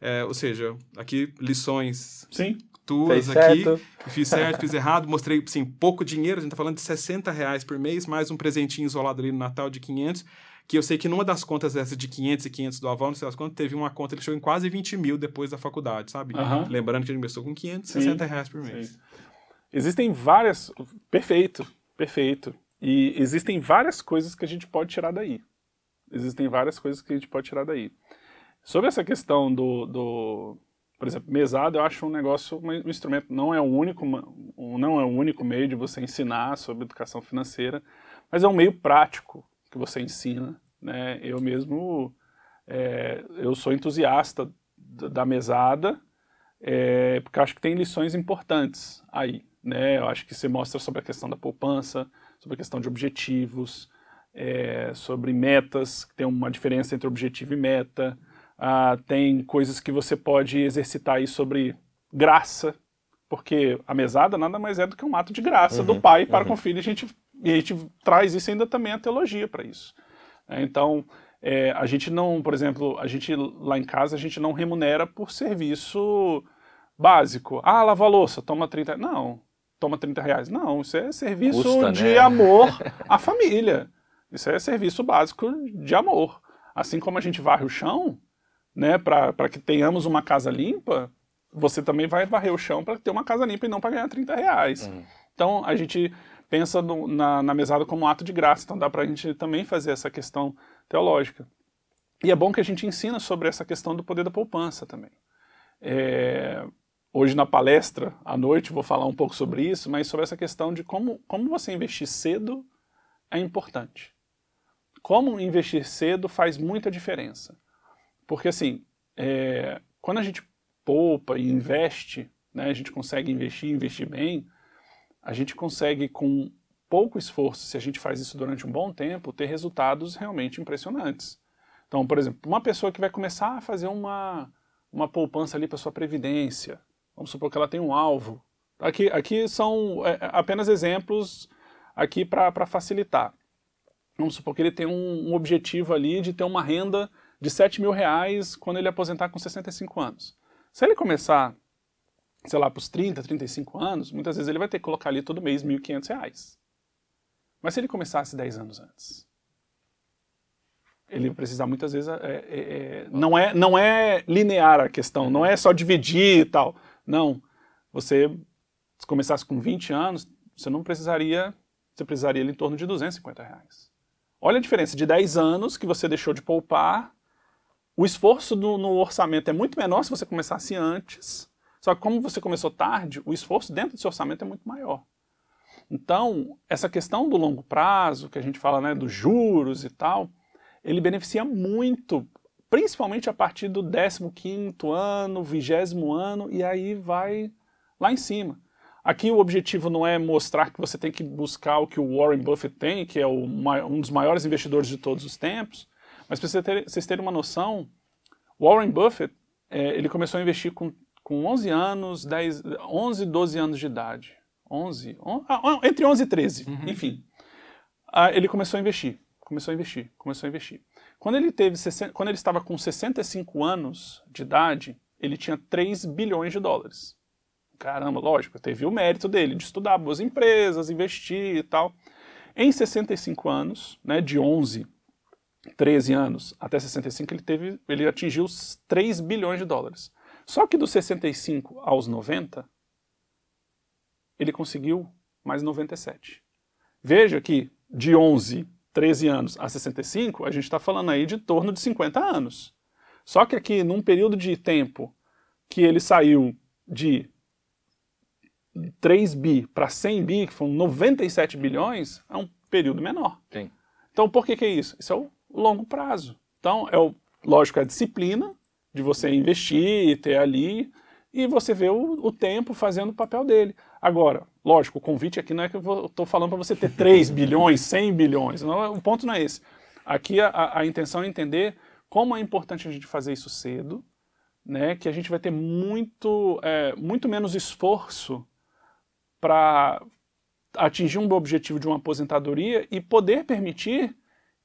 é, ou seja, aqui lições Sim. tuas aqui. Certo. Fiz certo, fiz errado, mostrei assim, pouco dinheiro, a gente tá falando de 60 reais por mês, mais um presentinho isolado ali no Natal de 500, que eu sei que numa das contas dessas de 500 e 500 do avó, não sei as contas, teve uma conta que chegou em quase 20 mil depois da faculdade, sabe? Uhum. Lembrando que a gente começou com 560 Sim. reais por mês. Sim. Existem várias... Perfeito, perfeito. E existem várias coisas que a gente pode tirar daí. Existem várias coisas que a gente pode tirar daí. Sobre essa questão do, do por exemplo, mesada, eu acho um negócio, um instrumento, não é o único, não é o único meio de você ensinar sobre educação financeira, mas é um meio prático que você ensina. Né? Eu mesmo é, eu sou entusiasta da mesada, é, porque acho que tem lições importantes aí. Né? Eu acho que você mostra sobre a questão da poupança, sobre a questão de objetivos, é, sobre metas, tem uma diferença entre objetivo e meta. Ah, tem coisas que você pode exercitar aí sobre graça, porque a mesada nada mais é do que um ato de graça uhum, do pai para uhum. com o filho, e a gente, e a gente traz isso ainda também a teologia para isso. É, então, é, a gente não, por exemplo, a gente lá em casa, a gente não remunera por serviço básico. Ah, lava a louça, toma 30 Não, toma 30 reais. Não, isso é serviço Custa, de né? amor à família. Isso é serviço básico de amor. Assim como a gente varre o chão, né, para que tenhamos uma casa limpa, você também vai varrer o chão para ter uma casa limpa e não para ganhar 30 reais. Uhum. Então a gente pensa no, na, na mesada como um ato de graça, então dá para a gente também fazer essa questão teológica. E é bom que a gente ensina sobre essa questão do poder da poupança também. É, hoje na palestra, à noite, vou falar um pouco sobre isso, mas sobre essa questão de como, como você investir cedo é importante. Como investir cedo faz muita diferença. Porque, assim, é, quando a gente poupa e investe, né, a gente consegue investir investir bem, a gente consegue, com pouco esforço, se a gente faz isso durante um bom tempo, ter resultados realmente impressionantes. Então, por exemplo, uma pessoa que vai começar a fazer uma, uma poupança ali para sua previdência, vamos supor que ela tem um alvo. Aqui, aqui são é, apenas exemplos aqui para facilitar. Vamos supor que ele tem um, um, objetivo ali de ter uma renda de 7 mil reais quando ele aposentar com 65 anos. Se ele começar, sei lá, para os 30, 35 anos, muitas vezes ele vai ter que colocar ali todo mês 1.500 reais. Mas se ele começasse 10 anos antes, ele vai precisar muitas vezes. É, é, é, não, é, não é linear a questão, não é só dividir e tal. Não. Você, se começasse com 20 anos, você não precisaria. Você precisaria em torno de 250 reais. Olha a diferença de 10 anos que você deixou de poupar. O esforço do, no orçamento é muito menor se você começasse antes. Só que como você começou tarde, o esforço dentro do seu orçamento é muito maior. Então, essa questão do longo prazo, que a gente fala né, dos juros e tal, ele beneficia muito, principalmente a partir do 15º ano, 20 ano, e aí vai lá em cima. Aqui o objetivo não é mostrar que você tem que buscar o que o Warren Buffett tem, que é o, um dos maiores investidores de todos os tempos, mas para você ter, vocês terem uma noção, Warren Buffett é, ele começou a investir com, com 11 anos, 10, 11, 12 anos de idade. 11, on, ah, entre 11 e 13, uhum. enfim. Ah, ele começou a investir, começou a investir, começou a investir. Quando ele, teve, quando ele estava com 65 anos de idade, ele tinha 3 bilhões de dólares caramba, lógico, teve o mérito dele de estudar boas empresas, investir e tal. Em 65 anos, né, de 11, 13 anos até 65, ele, teve, ele atingiu 3 bilhões de dólares. Só que dos 65 aos 90, ele conseguiu mais 97. Veja que de 11, 13 anos a 65, a gente está falando aí de torno de 50 anos. Só que aqui, num período de tempo que ele saiu de 3 bi para 100 bi, que foram 97 bilhões, é um período menor. Sim. Então, por que, que é isso? Isso é o longo prazo. Então, é o, lógico, é a disciplina de você investir, ter ali, e você vê o, o tempo fazendo o papel dele. Agora, lógico, o convite aqui não é que eu estou falando para você ter 3 bilhões, 100 bilhões. Não, o ponto não é esse. Aqui a, a intenção é entender como é importante a gente fazer isso cedo, né, que a gente vai ter muito, é, muito menos esforço para atingir um objetivo de uma aposentadoria e poder permitir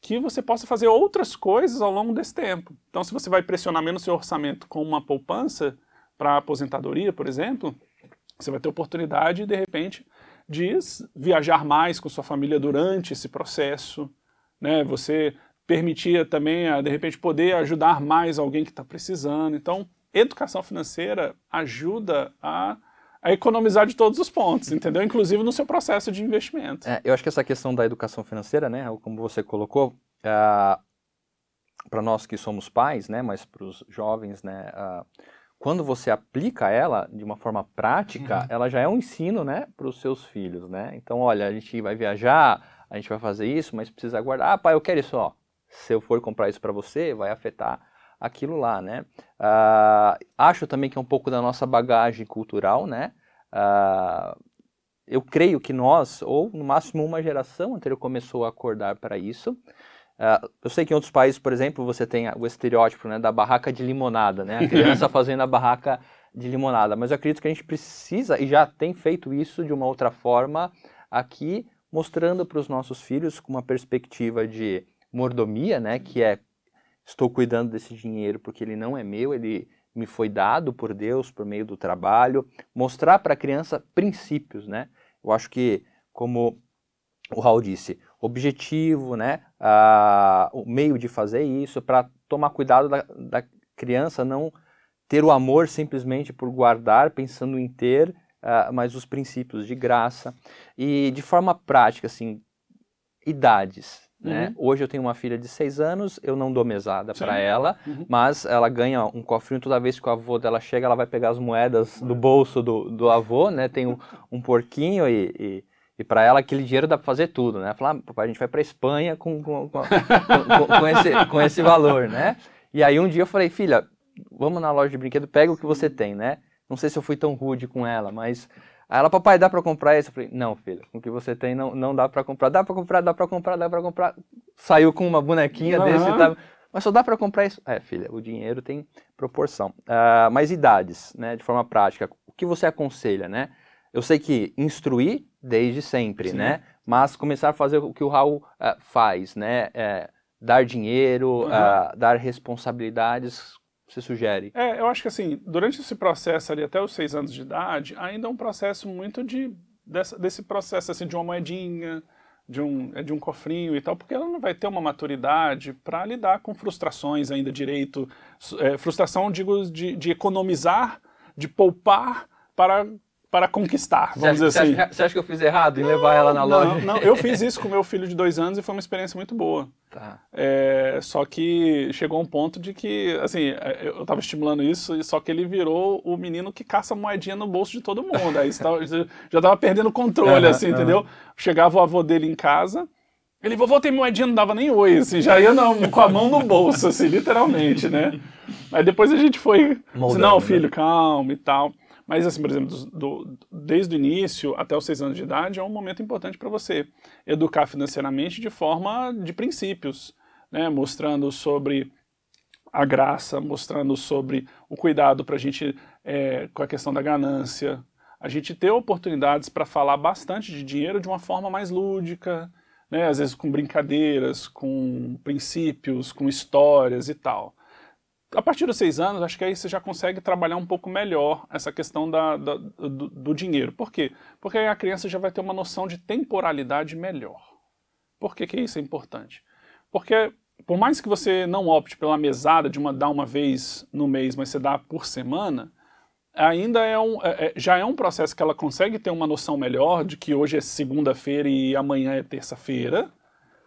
que você possa fazer outras coisas ao longo desse tempo. Então, se você vai pressionar menos seu orçamento com uma poupança para aposentadoria, por exemplo, você vai ter oportunidade, de repente, de viajar mais com sua família durante esse processo. Né? Você permitia também, de repente, poder ajudar mais alguém que está precisando. Então, educação financeira ajuda a a economizar de todos os pontos, entendeu? Inclusive no seu processo de investimento. É, eu acho que essa questão da educação financeira, né, como você colocou, é, para nós que somos pais, né, mas para os jovens, né, quando você aplica ela de uma forma prática, uhum. ela já é um ensino, né, para os seus filhos, né? Então, olha, a gente vai viajar, a gente vai fazer isso, mas precisa guardar. Ah, pai, eu quero isso, ó. Se eu for comprar isso para você, vai afetar aquilo lá, né? Uh, acho também que é um pouco da nossa bagagem cultural, né? Uh, eu creio que nós, ou no máximo uma geração anterior, começou a acordar para isso. Uh, eu sei que em outros países, por exemplo, você tem o estereótipo né, da barraca de limonada, né? A criança fazendo a barraca de limonada. Mas eu acredito que a gente precisa, e já tem feito isso de uma outra forma aqui, mostrando para os nossos filhos com uma perspectiva de mordomia, né? Que é, estou cuidando desse dinheiro porque ele não é meu, ele me foi dado por Deus por meio do trabalho. Mostrar para a criança princípios, né? Eu acho que, como o Raul disse, objetivo, né? Ah, o meio de fazer isso, para tomar cuidado da, da, criança não ter o amor simplesmente por guardar, pensando em ter, ah, mas os princípios de graça. E de forma prática, assim, idades. Né? Uhum. Hoje eu tenho uma filha de seis anos, eu não dou mesada para ela, uhum. mas ela ganha um cofrinho toda vez que o avô dela chega, ela vai pegar as moedas do bolso do, do avô, né? Tem um, um porquinho e, e e para ela aquele dinheiro dá para fazer tudo, né? Falar, ah, papai, a gente vai para Espanha com, com, com, com, esse, com esse valor, né? E aí um dia eu falei, filha, vamos na loja de brinquedo, pega o que você tem, né? Não sei se eu fui tão rude com ela, mas Aí ela, papai, dá para comprar esse? Eu falei, não, filha, com o que você tem não, não dá para comprar. Dá para comprar, dá para comprar, dá para comprar. Saiu com uma bonequinha uhum. desse, tá? mas só dá para comprar isso? É, filha, o dinheiro tem proporção. Uh, mas idades, né, de forma prática, o que você aconselha, né? Eu sei que instruir desde sempre, Sim. né? Mas começar a fazer o que o Raul uh, faz, né? É, dar dinheiro, uhum. uh, dar responsabilidades, você sugere? É, eu acho que assim, durante esse processo ali até os seis anos de idade, ainda é um processo muito de dessa, desse processo assim de uma moedinha, de um, de um cofrinho e tal, porque ela não vai ter uma maturidade para lidar com frustrações ainda direito. É, frustração, digo, de, de economizar, de poupar para para conquistar, vamos dizer assim. Acha, você acha que eu fiz errado em não, levar ela na loja? Não, eu fiz isso com meu filho de dois anos e foi uma experiência muito boa. Tá. É, só que chegou um ponto de que, assim, é, eu estava estimulando isso, só que ele virou o menino que caça moedinha no bolso de todo mundo. Aí já estava perdendo o controle, assim, entendeu? Chegava o avô dele em casa, ele, vovô, tem moedinha, não dava nem oi, assim, já ia não, com a mão no bolso, assim, literalmente, né? Aí depois a gente foi, Moldando, assim, não, né? filho, né? calma e tal. Mas, assim, por exemplo, do, do, desde o início até os seis anos de idade é um momento importante para você educar financeiramente de forma de princípios, né? mostrando sobre a graça, mostrando sobre o cuidado para a gente é, com a questão da ganância, a gente ter oportunidades para falar bastante de dinheiro de uma forma mais lúdica, né? às vezes com brincadeiras, com princípios, com histórias e tal a partir dos seis anos, acho que aí você já consegue trabalhar um pouco melhor essa questão da, da do, do, dinheiro. Por quê? Porque aí a criança já vai ter uma noção de temporalidade melhor. Por que, que isso é importante? Porque por mais que você não opte pela mesada de uma dar uma vez no mês, mas você dá por semana, ainda é um, é, é já é um processo que ela consegue ter uma noção melhor de que hoje é segunda-feira e amanhã é terça-feira.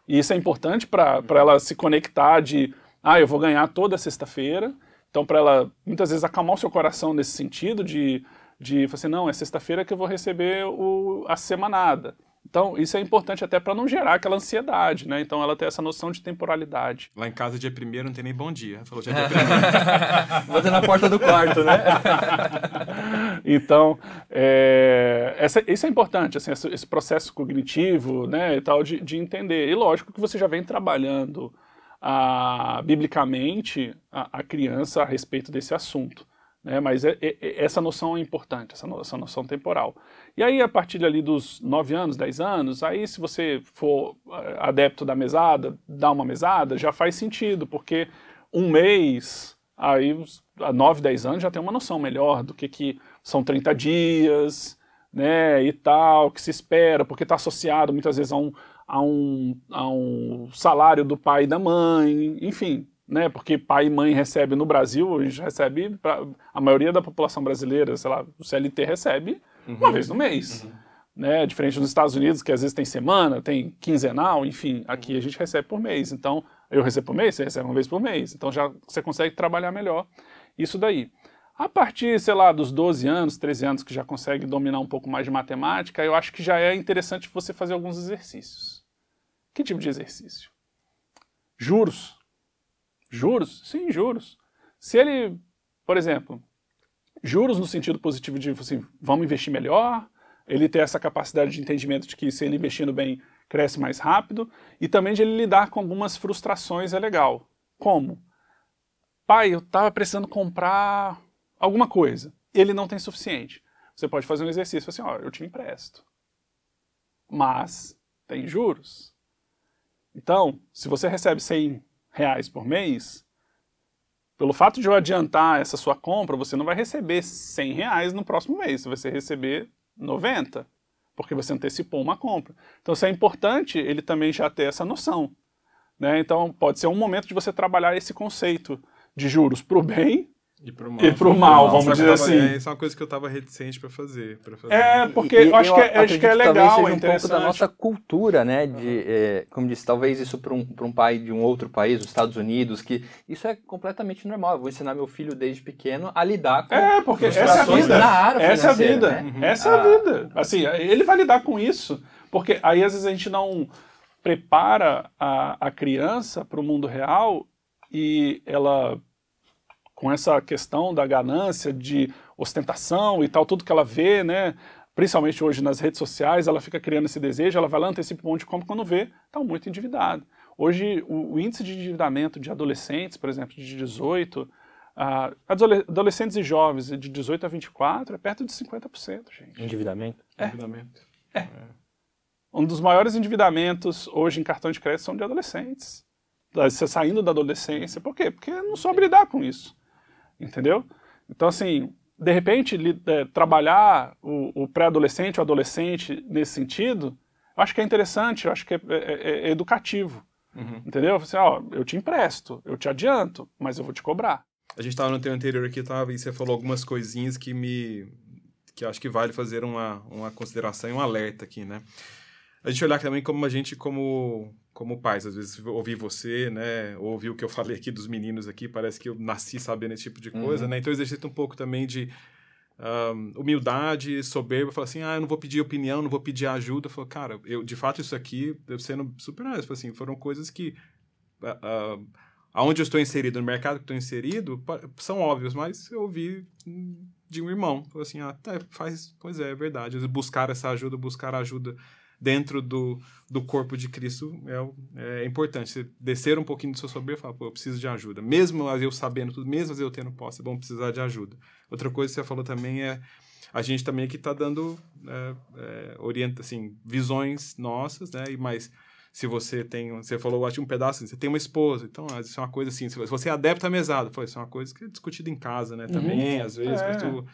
E isso é importante para ela se conectar de ah, eu vou ganhar toda sexta-feira. Então, para ela, muitas vezes, acalmar o seu coração nesse sentido de, de assim, não, é sexta-feira que eu vou receber o, a semanada. Então, isso é importante até para não gerar aquela ansiedade, né? Então, ela tem essa noção de temporalidade. Lá em casa, dia primeiro, não tem nem bom dia. Falou dia, dia primeiro. Bota na porta do quarto, né? então, é, essa, isso é importante, assim, esse, esse, processo cognitivo, né, e tal, de, de entender. E lógico que você já vem trabalhando a, biblicamente a, a, criança a respeito desse assunto. Né? Mas é, é, essa noção é importante, essa, no, essa noção temporal. E aí, a partir ali dos 9 anos, 10 anos, aí se você for adepto da mesada, dar uma mesada, já faz sentido, porque um mês, aí a 9, 10 anos já tem uma noção melhor do que, que são 30 dias, né, e tal, que se espera, porque está associado muitas vezes a um, a um, a um salário do pai e da mãe, enfim, né? Porque pai e mãe recebe no Brasil, a gente recebe, pra, a maioria da população brasileira, sei lá, o CLT recebe uhum. uma vez no mês. Uhum. Né, diferente dos Estados Unidos, que às vezes tem semana, tem quinzenal, enfim, aqui a gente recebe por mês. Então, eu recebo por mês, você recebe uma vez por mês. Então já você consegue trabalhar melhor isso daí. A partir, sei lá, dos 12 anos, 13 anos, que já consegue dominar um pouco mais de matemática, eu acho que já é interessante você fazer alguns exercícios. Que tipo de exercício? Juros. Juros? Sim, juros. Se ele, por exemplo, juros no sentido positivo de assim, vamos investir melhor, ele ter essa capacidade de entendimento de que se ele investindo bem, cresce mais rápido, e também de ele lidar com algumas frustrações é legal. Como? Pai, eu estava precisando comprar alguma coisa, ele não tem suficiente. Você pode fazer um exercício assim, ó, eu te empresto. Mas tem juros. Então, se você recebe 100 reais por mês, pelo fato de eu adiantar essa sua compra, você não vai receber 100 reais no próximo mês, você vai receber 90, porque você antecipou uma compra. Então, isso é importante ele também já ter essa noção. Né? Então, pode ser um momento de você trabalhar esse conceito de juros para o bem e pro mal. E pro mal, vamos dizer assim. É, isso é uma coisa que eu tava reticente para fazer, pra fazer. É, porque e, eu acho, que, é, acho que é legal, seja um pouco da nossa cultura, né? De, é, como disse, talvez isso para um, um pai de um outro país, os Estados Unidos, que isso é completamente normal. Eu vou ensinar meu filho desde pequeno a lidar com É, porque essa é a vida. Na área essa é a vida. Né? Uhum. Essa é a ah. vida. Assim, ele vai lidar com isso. Porque aí às vezes a gente não prepara a, a criança para o mundo real e ela com essa questão da ganância, de ostentação e tal, tudo que ela vê, né? Principalmente hoje nas redes sociais, ela fica criando esse desejo, ela vai lá, antecipa um monte de compra, quando vê, está muito endividado. Hoje, o, o, índice de endividamento de adolescentes, por exemplo, de 18, uh, adolescentes e jovens de 18 a 24 é perto de 50%, gente. Endividamento? É. Endividamento. É. é. Um dos maiores endividamentos hoje em cartão de crédito são de adolescentes. Você saindo da adolescência. Por quê? Porque não soube lidar com isso entendeu? Então, assim, de repente, é, trabalhar o, o pré-adolescente, o adolescente nesse sentido, eu acho que é interessante, eu acho que é, é, é, é educativo, uhum. entendeu? Assim, ó, eu te empresto, eu te adianto, mas eu vou te cobrar. A gente estava no tempo anterior aqui, tava, e você falou algumas coisinhas que me... que acho que vale fazer uma, uma consideração e um alerta aqui, né? A gente olhar também como a gente, como como pais, às vezes ouvir você, né, ouvir o que eu falei aqui dos meninos aqui, parece que eu nasci sabendo esse tipo de coisa, uhum. né, então exercita um pouco também de um, humildade, soberba, falar assim, ah, eu não vou pedir opinião, não vou pedir ajuda, eu falo, cara, eu, de fato isso aqui, eu sendo super honesto, assim, foram coisas que, uh, uh, aonde eu estou inserido, no mercado que estou inserido, são óbvios, mas eu ouvi de um irmão, falou assim, ah, tá, faz, pois é, é verdade, buscar essa ajuda, buscar ajuda dentro do, do corpo de Cristo é, é importante. Você descer um pouquinho do seu soberbo e falar, pô, eu preciso de ajuda. Mesmo eu sabendo tudo, mesmo eu tendo posse, é bom precisar de ajuda. Outra coisa que você falou também é a gente também aqui está dando é, é, orienta, assim, visões nossas, né? E mais se você tem, você falou, acho um pedaço, você tem uma esposa, então isso é uma coisa assim, se você é adepto à mesada, foi, isso é uma coisa que é discutida em casa, né? Também, uhum. às vezes, é. tu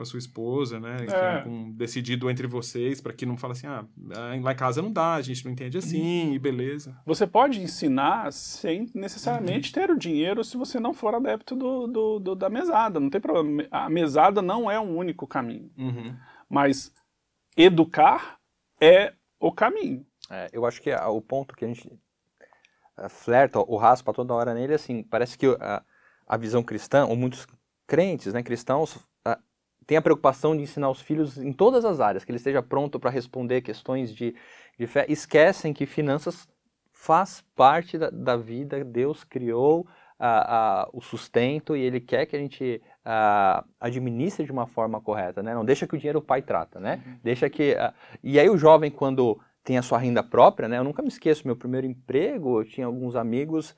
com a sua esposa, né? É. com, decidido entre vocês, para que não fale assim, ah, lá em casa não dá, a gente não entende assim, e beleza. Você pode ensinar sem necessariamente uhum. ter o dinheiro se você não for adepto do, do, do, da mesada, não tem problema. A mesada não é o único caminho. Uhum. Mas educar é o caminho. É, eu acho que o ponto que a gente uh, flerta, o raspa toda hora nele, assim, parece que a, a visão cristã, ou muitos crentes, né, cristãos, tem a preocupação de ensinar os filhos em todas as áreas, que ele esteja pronto para responder questões de, de fé, esquecem que finanças faz parte da, da vida, Deus criou a, a, o sustento e Ele quer que a gente a, administre de uma forma correta, né? Não deixa que o dinheiro o pai trata, né? Uhum. Deixa que... e aí o jovem, quando tem a sua renda própria, né? Eu nunca me esqueço, meu primeiro emprego, eu tinha alguns amigos...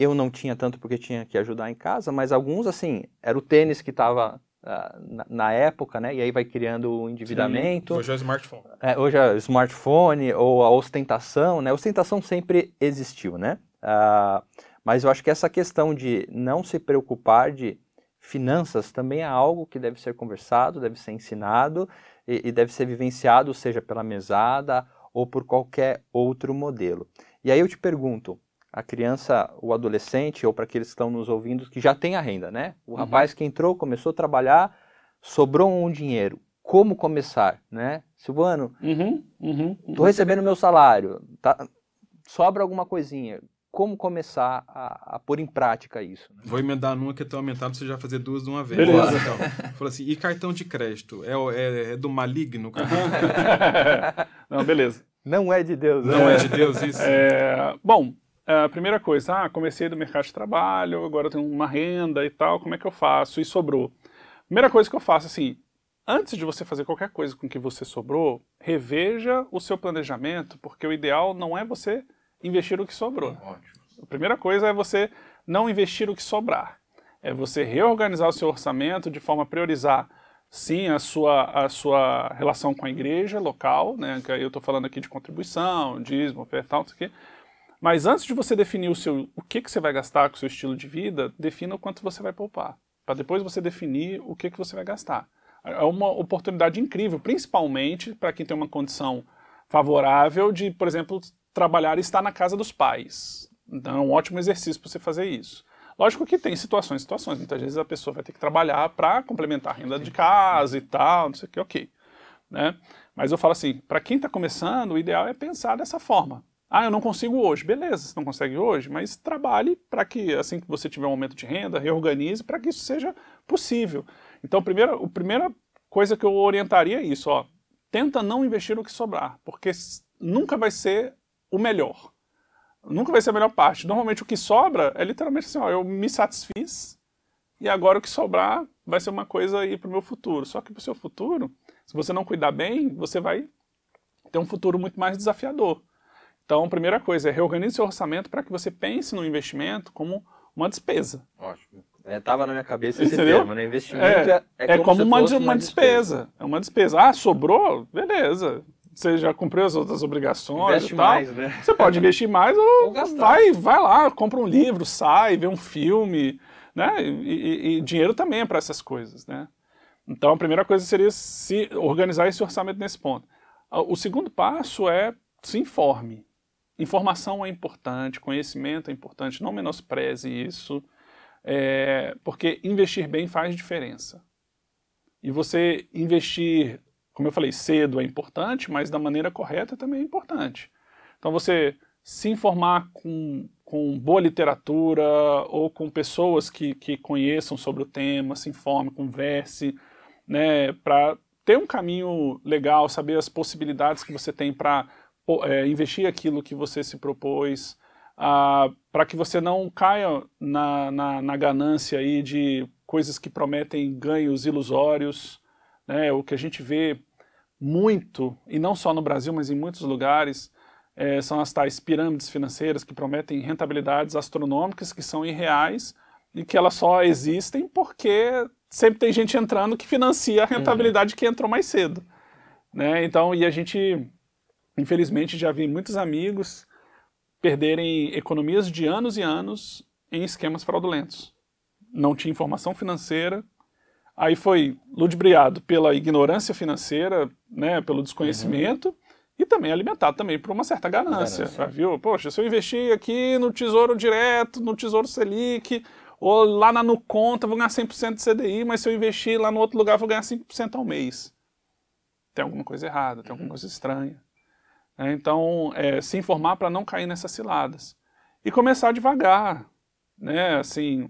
Eu não tinha tanto porque tinha que ajudar em casa, mas alguns, assim, era o tênis que estava na, na, época, né? E aí vai criando o endividamento. Sim, hoje é o smartphone. É, hoje é o smartphone ou a ostentação, né? A ostentação sempre existiu, né? Uh, mas eu acho que essa questão de não se preocupar de finanças também é algo que deve ser conversado, deve ser ensinado e, e deve ser vivenciado, seja pela mesada ou por qualquer outro modelo. E aí eu te pergunto, a criança, o adolescente, ou para aqueles que estão nos ouvindo, que já tem a renda, né? O uhum. rapaz que entrou, começou a trabalhar, sobrou um dinheiro. Como começar, né? Silvano, uhum, uhum, tô recebendo meu salário, tá, sobra alguma coisinha. como começar a, a pôr em prática isso. Né? Vou emendar numa que é tão aumentado, você já fazer duas de uma vez. Beleza. Então, falou assim, e cartão de crédito? É, é, é do maligno? Não, beleza. Não é de Deus. Não né? é de Deus isso? É, bom, a primeira coisa, ah, comecei do mercado de trabalho, agora tenho uma renda e tal, como é que eu faço? E sobrou. Primeira coisa que eu faço, assim, antes de você fazer qualquer coisa com que você sobrou, reveja o seu planejamento, porque o ideal não é você investir o que sobrou. Ótimo. A primeira coisa é você não investir o que sobrar. É você reorganizar o seu orçamento de forma a priorizar, sim, a sua, a sua relação com a igreja local, né? Que aí eu estou falando aqui de contribuição, dízimo, oferta, tal, isso aqui. Mas antes de você definir o seu, o que, que você vai gastar com o seu estilo de vida, defina o quanto você vai poupar. Para depois você definir o que, que você vai gastar. É uma oportunidade incrível, principalmente para quem tem uma condição favorável de, por exemplo, trabalhar e estar na casa dos pais. Então é um ótimo exercício para você fazer isso. Lógico que tem situações, situações. Muitas vezes a pessoa vai ter que trabalhar para complementar a renda de casa e tal, não sei o que, ok. Né? Mas eu falo assim, para quem está começando, o ideal é pensar dessa forma. Ah, eu não consigo hoje. Beleza, você não consegue hoje, mas trabalhe para que, assim que você tiver um aumento de renda, reorganize para que isso seja possível. Então, primeira, a primeira coisa que eu orientaria é isso, ó. Tenta não investir o que sobrar, porque nunca vai ser o melhor. Nunca vai ser a melhor parte. Normalmente o que sobra é literalmente assim, ó, eu me satisfiz e agora o que sobrar vai ser uma coisa aí para o meu futuro. Só que para o seu futuro, se você não cuidar bem, você vai ter um futuro muito mais desafiador. Então, a primeira coisa é reorganize seu orçamento para que você pense no investimento como uma despesa. Ótimo. É, tava na minha cabeça esse Entendeu? termo, né? Investimento é, É, como, se uma, uma despesa. É uma despesa. Ah, sobrou? Beleza. Você já cumpriu as outras obrigações Investe e tal. mais, né? Você pode investir mais ou Ou vai, vai lá, compra um livro, sai, vê um filme, né? E, e- e dinheiro também é para essas coisas, né? Então a primeira coisa seria se organizar esse orçamento nesse ponto. Ah, O segundo passo é se informe. Informação é importante, conhecimento é importante, não menospreze isso, é, porque investir bem faz diferença. E você investir, como eu falei, cedo é importante, mas da maneira correta também é importante. Então você se informar com, com boa literatura ou com pessoas que, que conheçam sobre o tema, se informe, converse, né, para ter um caminho legal, saber as possibilidades que você tem para investir aquilo que você se propôs, ah, para que você não caia na, na, na ganância aí de coisas que prometem ganhos ilusórios, né, o que a gente vê muito, e não só no Brasil, mas em muitos lugares, eh, são as tais pirâmides financeiras que prometem rentabilidades astronômicas que são irreais e que elas só existem porque sempre tem gente entrando que financia a rentabilidade que entrou mais cedo. Né? Então, e a gente, infelizmente, já vi muitos amigos perderem economias de anos e anos em esquemas fraudulentos. Não tinha informação financeira, aí foi ludibriado pela ignorância financeira, né, pelo desconhecimento, e também alimentado também por uma certa ganância, Ganância. viu? Poxa, se eu investir aqui no Tesouro Direto, no Tesouro Selic, ou lá na Nuconta, vou ganhar 100% de CDI, mas se eu investir lá no outro lugar, vou ganhar 5% ao mês. Tem alguma coisa errada, tem alguma coisa estranha. Né? Então, é, se informar para não cair nessas ciladas. E começar devagar, né? Assim,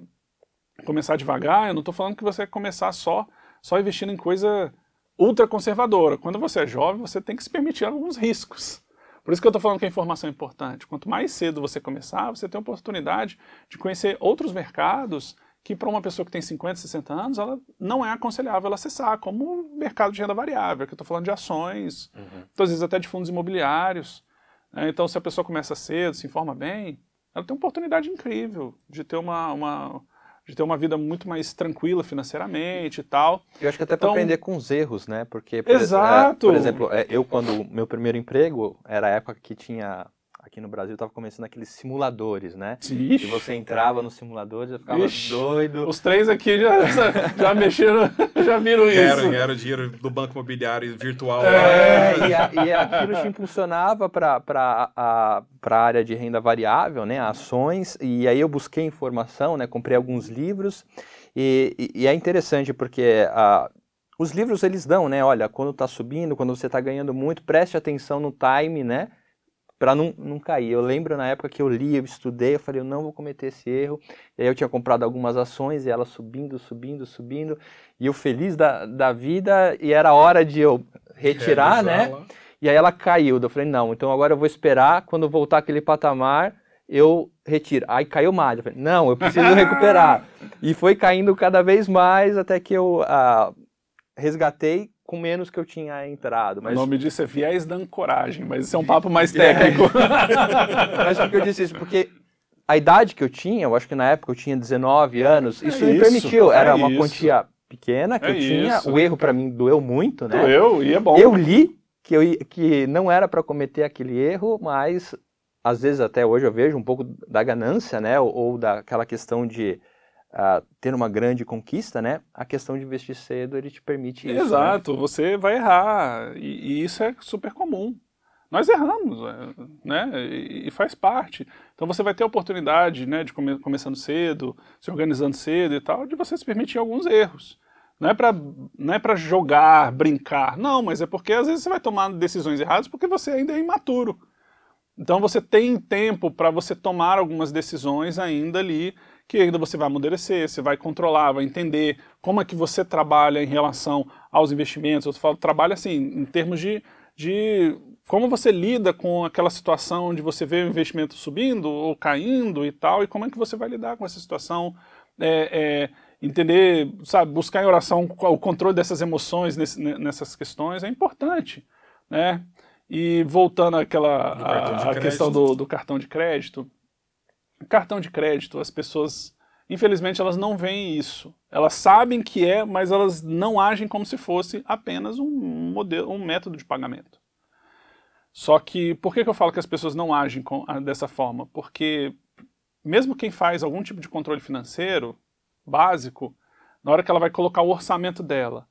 começar devagar, eu não estou falando que você vai começar só, só investindo em coisa ultra conservadora. Quando você é jovem, você tem que se permitir alguns riscos. Por isso que eu estou falando que a informação é importante. Quanto mais cedo você começar, você tem a oportunidade de conhecer outros mercados que para uma pessoa que tem 50, 60 anos, ela não é aconselhável ela acessar, como o mercado de renda variável, que eu estou falando de ações, então, às vezes até de fundos imobiliários. né? Então, se a pessoa começa cedo, se informa bem, ela tem uma oportunidade incrível de ter uma, uma- de ter uma vida muito mais tranquila financeiramente e tal. Eu acho que até para Então- aprender com os erros, né? Porque, por, Exato. é, por exemplo, é, eu quando meu primeiro emprego era a época que tinha aqui no Brasil estava começando aqueles simuladores, né? E Ixi, você entrava nos simuladores, eu ficava Ixi. doido. Os três aqui já, já mexeram, já viram isso. Era, era o dinheiro do banco imobiliário virtual. lá. É, e, a- e aquilo te impulsionava para a pra área de renda variável, né, ações, e aí eu busquei informação, né, comprei alguns livros, e, e- e é interessante porque ah, os livros eles dão, né, olha, quando está subindo, quando você está ganhando muito, preste atenção no time, né, para não, não cair. Eu lembro na época que eu li, eu estudei, eu falei, eu não vou cometer esse erro. E aí eu tinha comprado algumas ações e elas subindo, subindo, subindo. E eu feliz da, da vida e era hora de eu retirar, né? E aí ela caiu. Eu falei, não, então agora eu vou esperar, quando voltar aquele patamar, eu retiro. Aí caiu mais. Eu falei, não, eu preciso recuperar. E foi caindo cada vez mais até que eu ah, resgatei com menos que eu tinha entrado. Mas... O nome disso é viés da ancoragem, mas isso é um papo mais é. técnico. mas por que eu disse isso? Porque a idade que eu tinha, eu acho que na época eu tinha 19 anos, é isso, me permitiu. Era é uma isso. quantia pequena que é eu tinha. O erro para mim doeu muito, né? Doeu e é bom. Eu li que, eu, que não era para cometer aquele erro, mas às vezes até hoje eu vejo um pouco da ganância, né? Ou, ou daquela questão de uh, ter uma grande conquista, né? A questão de investir cedo ele te permite isso. Né? Exato, né? você vai errar e, e, isso é super comum. Nós erramos, é, né? E, e, faz parte. Então você vai ter a oportunidade, né? De come, começando cedo, se organizando cedo e tal, de você se permitir alguns erros. Não é para não é para jogar, brincar, não, mas é porque às vezes você vai tomar decisões erradas porque você ainda é imaturo. Então você tem tempo para você tomar algumas decisões ainda ali que ainda você vai amadurecer, você vai controlar, vai entender como é que você trabalha em relação aos investimentos. Eu falo trabalho assim, em termos de, de como você lida com aquela situação onde você vê o investimento subindo ou caindo e tal, e como é que você vai lidar com essa situação. É, é, entender, sabe, buscar em oração o controle dessas emoções nesse, nessas questões é importante, né? E voltando àquela a, a questão do, do cartão de crédito, cartão de crédito, as pessoas, infelizmente, elas não veem isso. Elas sabem que é, mas elas não agem como se fosse apenas um modelo, um método de pagamento. Só que, por que, que eu falo que as pessoas não agem com, dessa forma? Porque, mesmo quem faz algum tipo de controle financeiro básico, na hora que ela vai colocar o orçamento dela,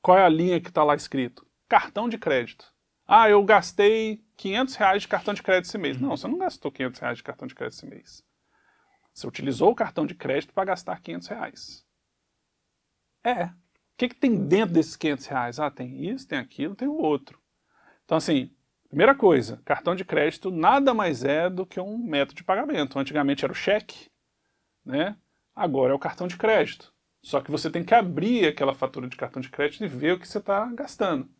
qual é a linha que está lá escrito? Cartão de crédito. Ah, eu gastei 500 reais de cartão de crédito esse mês. Não, você não gastou 500 reais de cartão de crédito esse mês. Você utilizou o cartão de crédito para gastar 500 reais. É. O que, que tem dentro desses 500 reais? Ah, tem isso, tem aquilo, tem o outro. Então, assim, primeira coisa, cartão de crédito nada mais é do que um método de pagamento. Antigamente era o cheque, né? Agora é o cartão de crédito. Só que você tem que abrir aquela fatura de cartão de crédito e ver o que você está gastando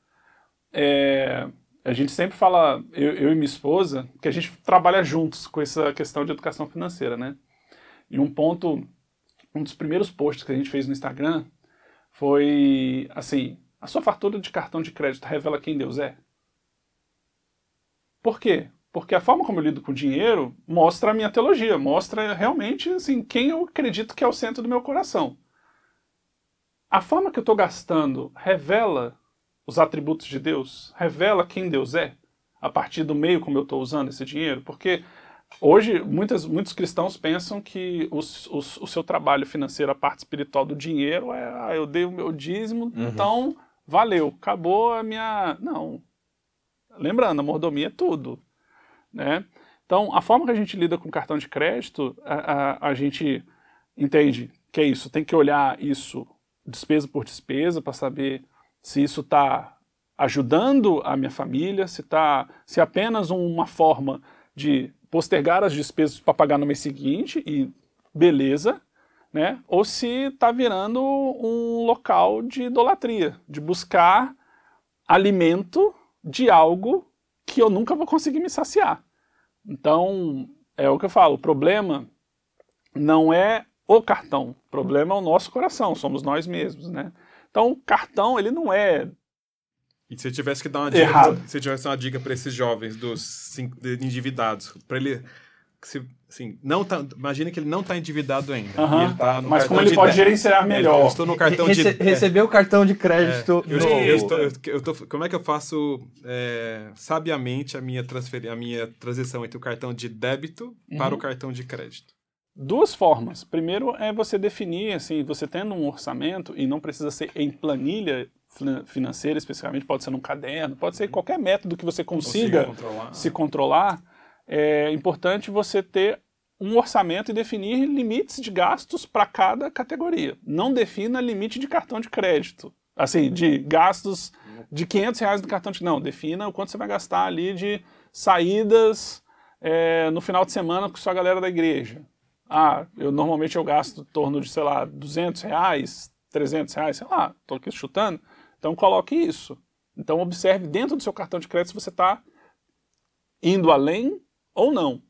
é, a gente sempre fala, eu, eu, e minha esposa, que a gente trabalha juntos com essa questão de educação financeira, né? E um ponto, um dos primeiros posts que a gente fez no Instagram foi assim: a sua fatura de cartão de crédito revela quem Deus é? Por quê? Porque a forma como eu lido com dinheiro mostra a minha teologia, mostra realmente assim, quem eu acredito que é o centro do meu coração. A forma que eu estou gastando revela os atributos de Deus, revela quem Deus é, a partir do meio como eu estou usando esse dinheiro, porque hoje muitas, muitos cristãos pensam que os, os, o seu trabalho financeiro, a parte espiritual do dinheiro é, ah, eu dei o meu dízimo, uhum. então valeu, acabou a minha... Não. Lembrando, a mordomia é tudo, né? Então, a forma que a gente lida com cartão de crédito, a, a, a gente entende que é isso, tem que olhar isso despesa por despesa para saber se isso está ajudando a minha família, se, tá, se é apenas uma forma de postergar as despesas para pagar no mês seguinte e beleza, né? ou se está virando um local de idolatria, de buscar alimento de algo que eu nunca vou conseguir me saciar. Então, é o que eu falo, o problema não é o cartão, o problema é o nosso coração, somos nós mesmos, né? Então, o cartão, ele não é e se eu tivesse que dar uma dica, Errado. se eu tivesse uma dica para esses jovens dos cinco, endividados, para ele se, assim, não tá, imagina que ele não está endividado ainda. tá Mas como ele pode gerenciar melhor? Eu estou no cartão Rece de recebeu o cartão de crédito. É, eu, estou, eu, estou, eu, eu tô, como é que eu faço é, sabiamente a minha transfer, a minha transição entre o cartão de débito uhum. para o cartão de crédito? Duas formas. Primeiro é você definir, assim, você tendo um orçamento, e não precisa ser em planilha financeira especificamente, pode ser num caderno, pode ser qualquer método que você consiga, controlar. se controlar. É importante você ter um orçamento e definir limites de gastos para cada categoria. Não defina limite de cartão de crédito, assim, de gastos de 500 reais no cartão de Não, defina o quanto você vai gastar ali de saídas é, no final de semana com sua galera da igreja. Ah, eu normalmente eu gasto em torno de, sei lá, 200 reais, 300 reais, sei lá, estou aqui chutando. Então coloque isso. Então observe dentro do seu cartão de crédito se você está indo além ou não.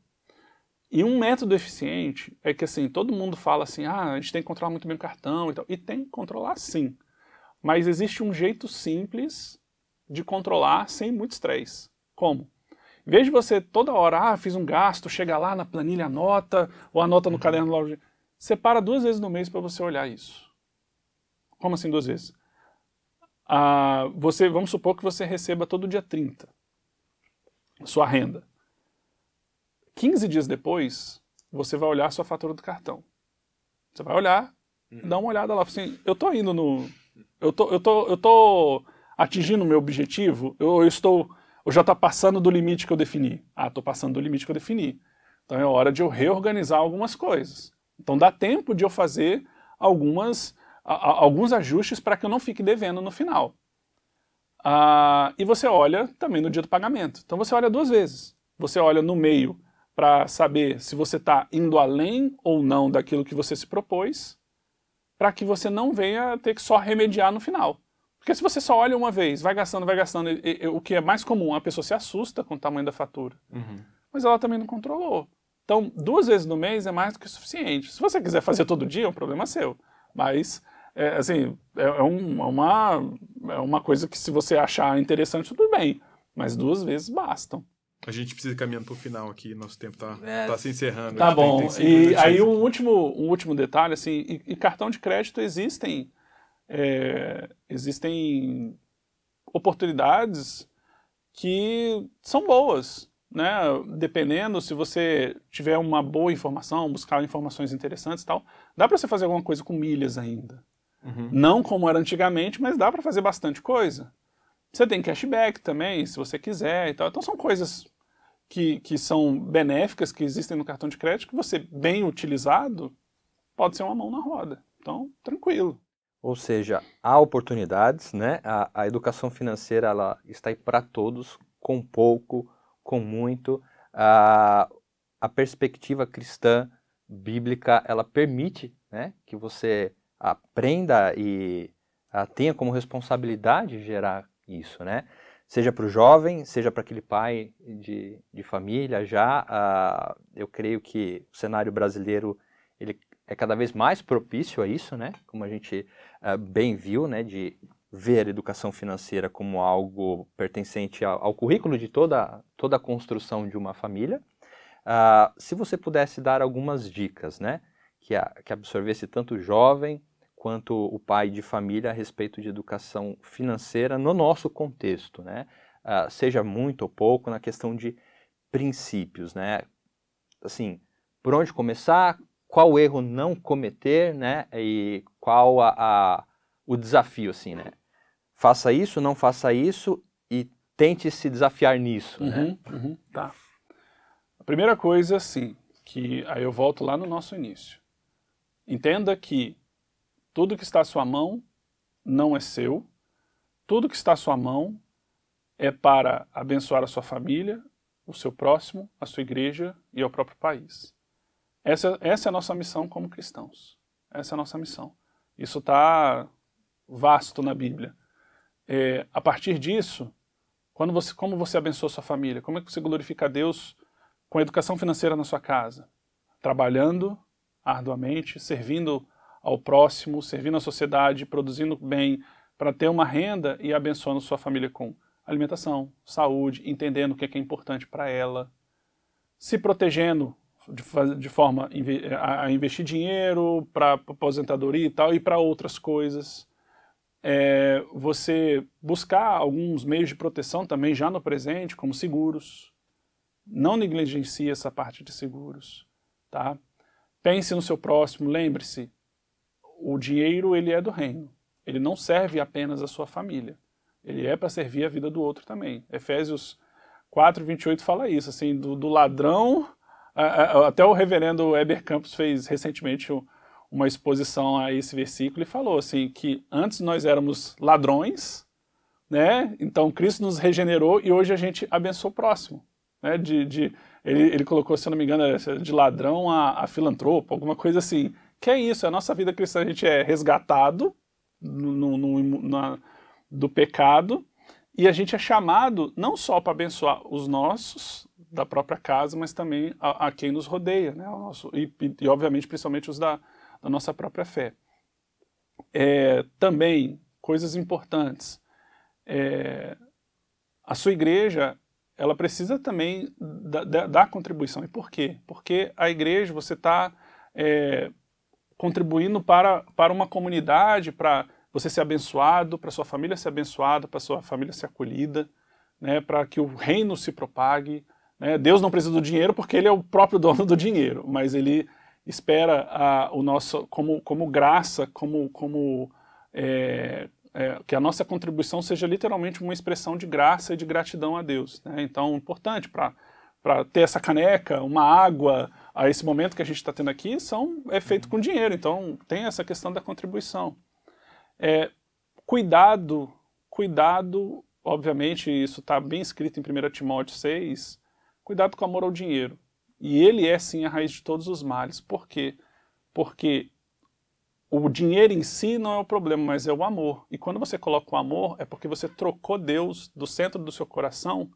E um método eficiente é que assim, todo mundo fala assim, ah, a gente tem que controlar muito bem o cartão e tal. E tem que controlar sim. Mas existe um jeito simples de controlar sem muito estresse. Como? Em vez de você toda hora, ah, fiz um gasto, chega lá na planilha, anota, ou anota no uhum. caderno loja, separa duas vezes no mês para você olhar isso. Como assim duas vezes? Ah, você, vamos supor que você receba todo dia 30 sua renda. 15 dias depois, você vai olhar a sua fatura do cartão. Você vai olhar, uhum. dá uma olhada lá, assim, eu tô indo no, eu tô, eu tô, eu tô atingindo o meu objetivo, eu, eu estou, eu já está passando do limite que eu defini. Ah, estou passando do limite que eu defini. Então é hora de eu reorganizar algumas coisas. Então dá tempo de eu fazer algumas, a, a, alguns ajustes para que eu não fique devendo no final. Ah, e você olha também no dia do pagamento. Então você olha duas vezes. Você olha no meio para saber se você está indo além ou não daquilo que você se propôs para que você não venha ter que só remediar no final. Porque se você só olha uma vez, vai gastando, vai gastando, e, e, o que é mais comum, a pessoa se assusta com o tamanho da fatura. Uhum. Mas ela também não controlou. Então, duas vezes no mês é mais do que suficiente. Se você quiser fazer todo dia, é um problema seu. Mas, é, assim, é, é, um, é, uma, é uma coisa que se você achar interessante, tudo bem. Mas duas vezes bastam. A gente precisa ir caminhando para o final aqui, nosso tempo está é, tá se encerrando. Tá bom. Tem, tem e aí um último, um último detalhe, assim, e, e cartão de crédito existem, é, existem oportunidades que são boas, né? Dependendo, se você tiver uma boa informação, buscar informações interessantes e tal, dá para você fazer alguma coisa com milhas ainda. Uhum. Não como era antigamente, mas dá para fazer bastante coisa. Você tem cashback também, se você quiser e tal. Então são coisas que, que são benéficas, que existem no cartão de crédito, que você, bem utilizado, pode ser uma mão na roda. Então, tranquilo. Ou seja, há oportunidades, né? A, a educação financeira ela está aí para todos, com pouco, com muito. A, a perspectiva cristã bíblica ela permite, né, que você aprenda e a, tenha como responsabilidade gerar isso, né? Seja para o jovem, seja para aquele pai de, de família já, eu creio que o cenário brasileiro ele é cada vez mais propício a isso, né? Como a gente uh, bem viu, né? De ver a educação financeira como algo pertencente ao, ao currículo de toda, toda a construção de uma família. Uh, se você pudesse dar algumas dicas, né? Que, a, que absorvesse tanto o jovem quanto o pai de família a respeito de educação financeira no nosso contexto, né? Uh, seja muito ou pouco na questão de princípios, né? Assim, por onde começar, qual erro não cometer, né? E qual a, a, o desafio, assim, né? Faça isso, não faça isso e tente se desafiar nisso, né? uhum, né? Uhum, tá. A primeira coisa, sim, que aí eu volto lá no nosso início. Entenda que tudo que está à sua mão não é seu. Tudo que está à sua mão é para abençoar a sua família, o seu próximo, a sua igreja e o próprio país. Essa, essa é a nossa missão como cristãos. Essa é a nossa missão. Isso está vasto na Bíblia. É, a partir disso, quando você, como você abençoa sua família? Como é que você glorifica a Deus com a educação financeira na sua casa? Trabalhando arduamente, servindo ao próximo, servindo à sociedade, produzindo bem para ter uma renda e abençoando sua família com alimentação, saúde, entendendo o que é, que é importante para ela, se protegendo de, de forma a investir dinheiro para aposentadoria e tal e para outras coisas. É, você buscar alguns meios de proteção também já no presente, como seguros. Não negligencie essa parte de seguros, tá? Pense no seu próximo, lembre-se, o dinheiro ele é do reino. Ele não serve apenas a sua família. Ele é para servir a vida do outro também. Efésios 4, 28 fala isso, assim, do, do ladrão. Até o reverendo Eber Campos fez recentemente uma exposição a esse versículo e falou assim que antes nós éramos ladrões, né? Então Cristo nos regenerou e hoje a gente abençoa o próximo, né? De, de ele, ele colocou, se eu não me engano, de ladrão a, a filantropo, alguma coisa assim. Que é isso, a nossa vida cristã, a gente é resgatado no, no, na, do pecado e a gente é chamado não só para abençoar os nossos da própria casa, mas também a, a quem nos rodeia, né? O nosso, e, e, obviamente, principalmente os da, da nossa própria fé. É, também, coisas importantes. É, a sua igreja, ela precisa também da, da, da, contribuição. E por quê? Porque a igreja, você está é, contribuindo para, para uma comunidade, para você ser abençoado, para sua família ser abençoada, para sua família ser acolhida, né, para que o reino se propague. Né? Deus não precisa do dinheiro porque ele é o próprio dono do dinheiro, mas ele espera a, o nosso como, como graça, como, como é, é, que a nossa contribuição seja literalmente uma expressão de graça e de gratidão a Deus. Né? Então, importante para para ter essa caneca, uma água, a esse momento que a gente está tendo aqui, são, é feito com dinheiro. Então, tem essa questão da contribuição. É, cuidado, cuidado, obviamente, isso está bem escrito em 1 Timóteo 6, cuidado com o amor ao dinheiro. E ele é sim a raiz de todos os males. Por quê? Porque o dinheiro em si não é o problema, mas é o amor. E quando você coloca o amor, é porque você trocou Deus do centro do seu coração,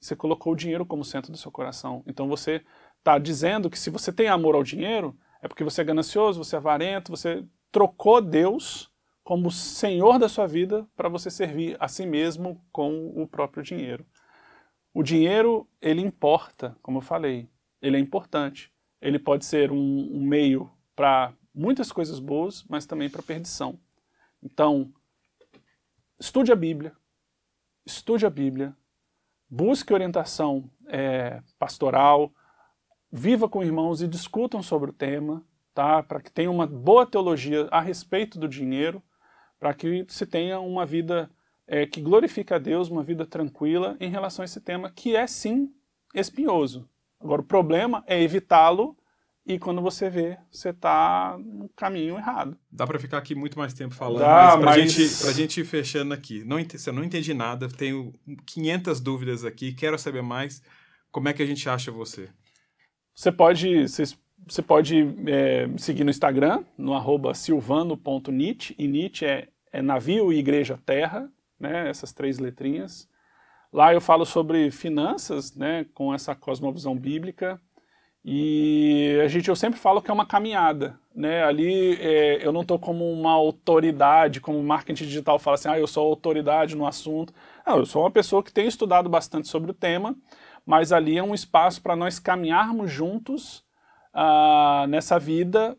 você colocou o dinheiro como centro do seu coração. Então você está dizendo que se você tem amor ao dinheiro, é porque você é ganancioso, você é avarento, você trocou Deus como senhor da sua vida para você servir a si mesmo com o próprio dinheiro. O dinheiro, ele importa, como eu falei, ele é importante. Ele pode ser um, um meio para muitas coisas boas, mas também para perdição. Então, estude a Bíblia, estude a Bíblia, busque orientação é, pastoral, viva com irmãos e discutam sobre o tema, tá? para que tenha uma boa teologia a respeito do dinheiro, para que se tenha uma vida é, que glorifica a Deus, uma vida tranquila em relação a esse tema, que é sim espinhoso. Agora, o problema é evitá-lo e quando você vê, você está no caminho errado. Dá para ficar aqui muito mais tempo falando, Dá, mas para mas... gente, a gente ir fechando aqui, não, você não entendi nada, tenho 500 dúvidas aqui, quero saber mais, como é que a gente acha você? Você pode, vocês você pode é, me seguir no Instagram, no arroba silvano.nit, e nit é, é navio e igreja terra, né, essas três letrinhas. Lá eu falo sobre finanças, né, com essa cosmovisão bíblica, e a gente, eu sempre falo que é uma caminhada, né, ali é, eu não estou como uma autoridade, como marketing digital fala assim, ah, eu sou autoridade no assunto. Não, eu sou uma pessoa que tem estudado bastante sobre o tema, mas ali é um espaço para nós caminharmos juntos ah, nessa vida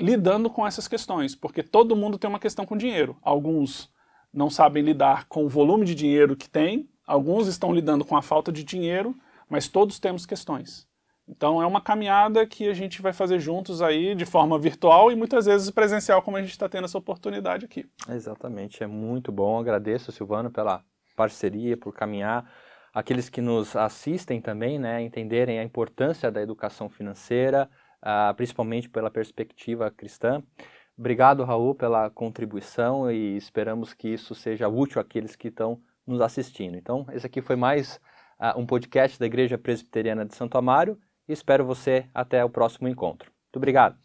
lidando com essas questões, porque todo mundo tem uma questão com dinheiro. Alguns não sabem lidar com o volume de dinheiro que tem, alguns estão lidando com a falta de dinheiro, mas todos temos questões. Então é uma caminhada que a gente vai fazer juntos aí de forma virtual e muitas vezes presencial, como a gente está tendo essa oportunidade aqui. Exatamente, é muito bom. Agradeço, Silvano, pela parceria, por caminhar. Aqueles que nos assistem também, né, entenderem a importância da educação financeira, uh, principalmente pela perspectiva cristã. Obrigado, Raul, pela contribuição e esperamos que isso seja útil àqueles que estão nos assistindo. Então, esse aqui foi mais uh, um podcast da Igreja Presbiteriana de Santo Amaro e espero você até o próximo encontro. Muito obrigado.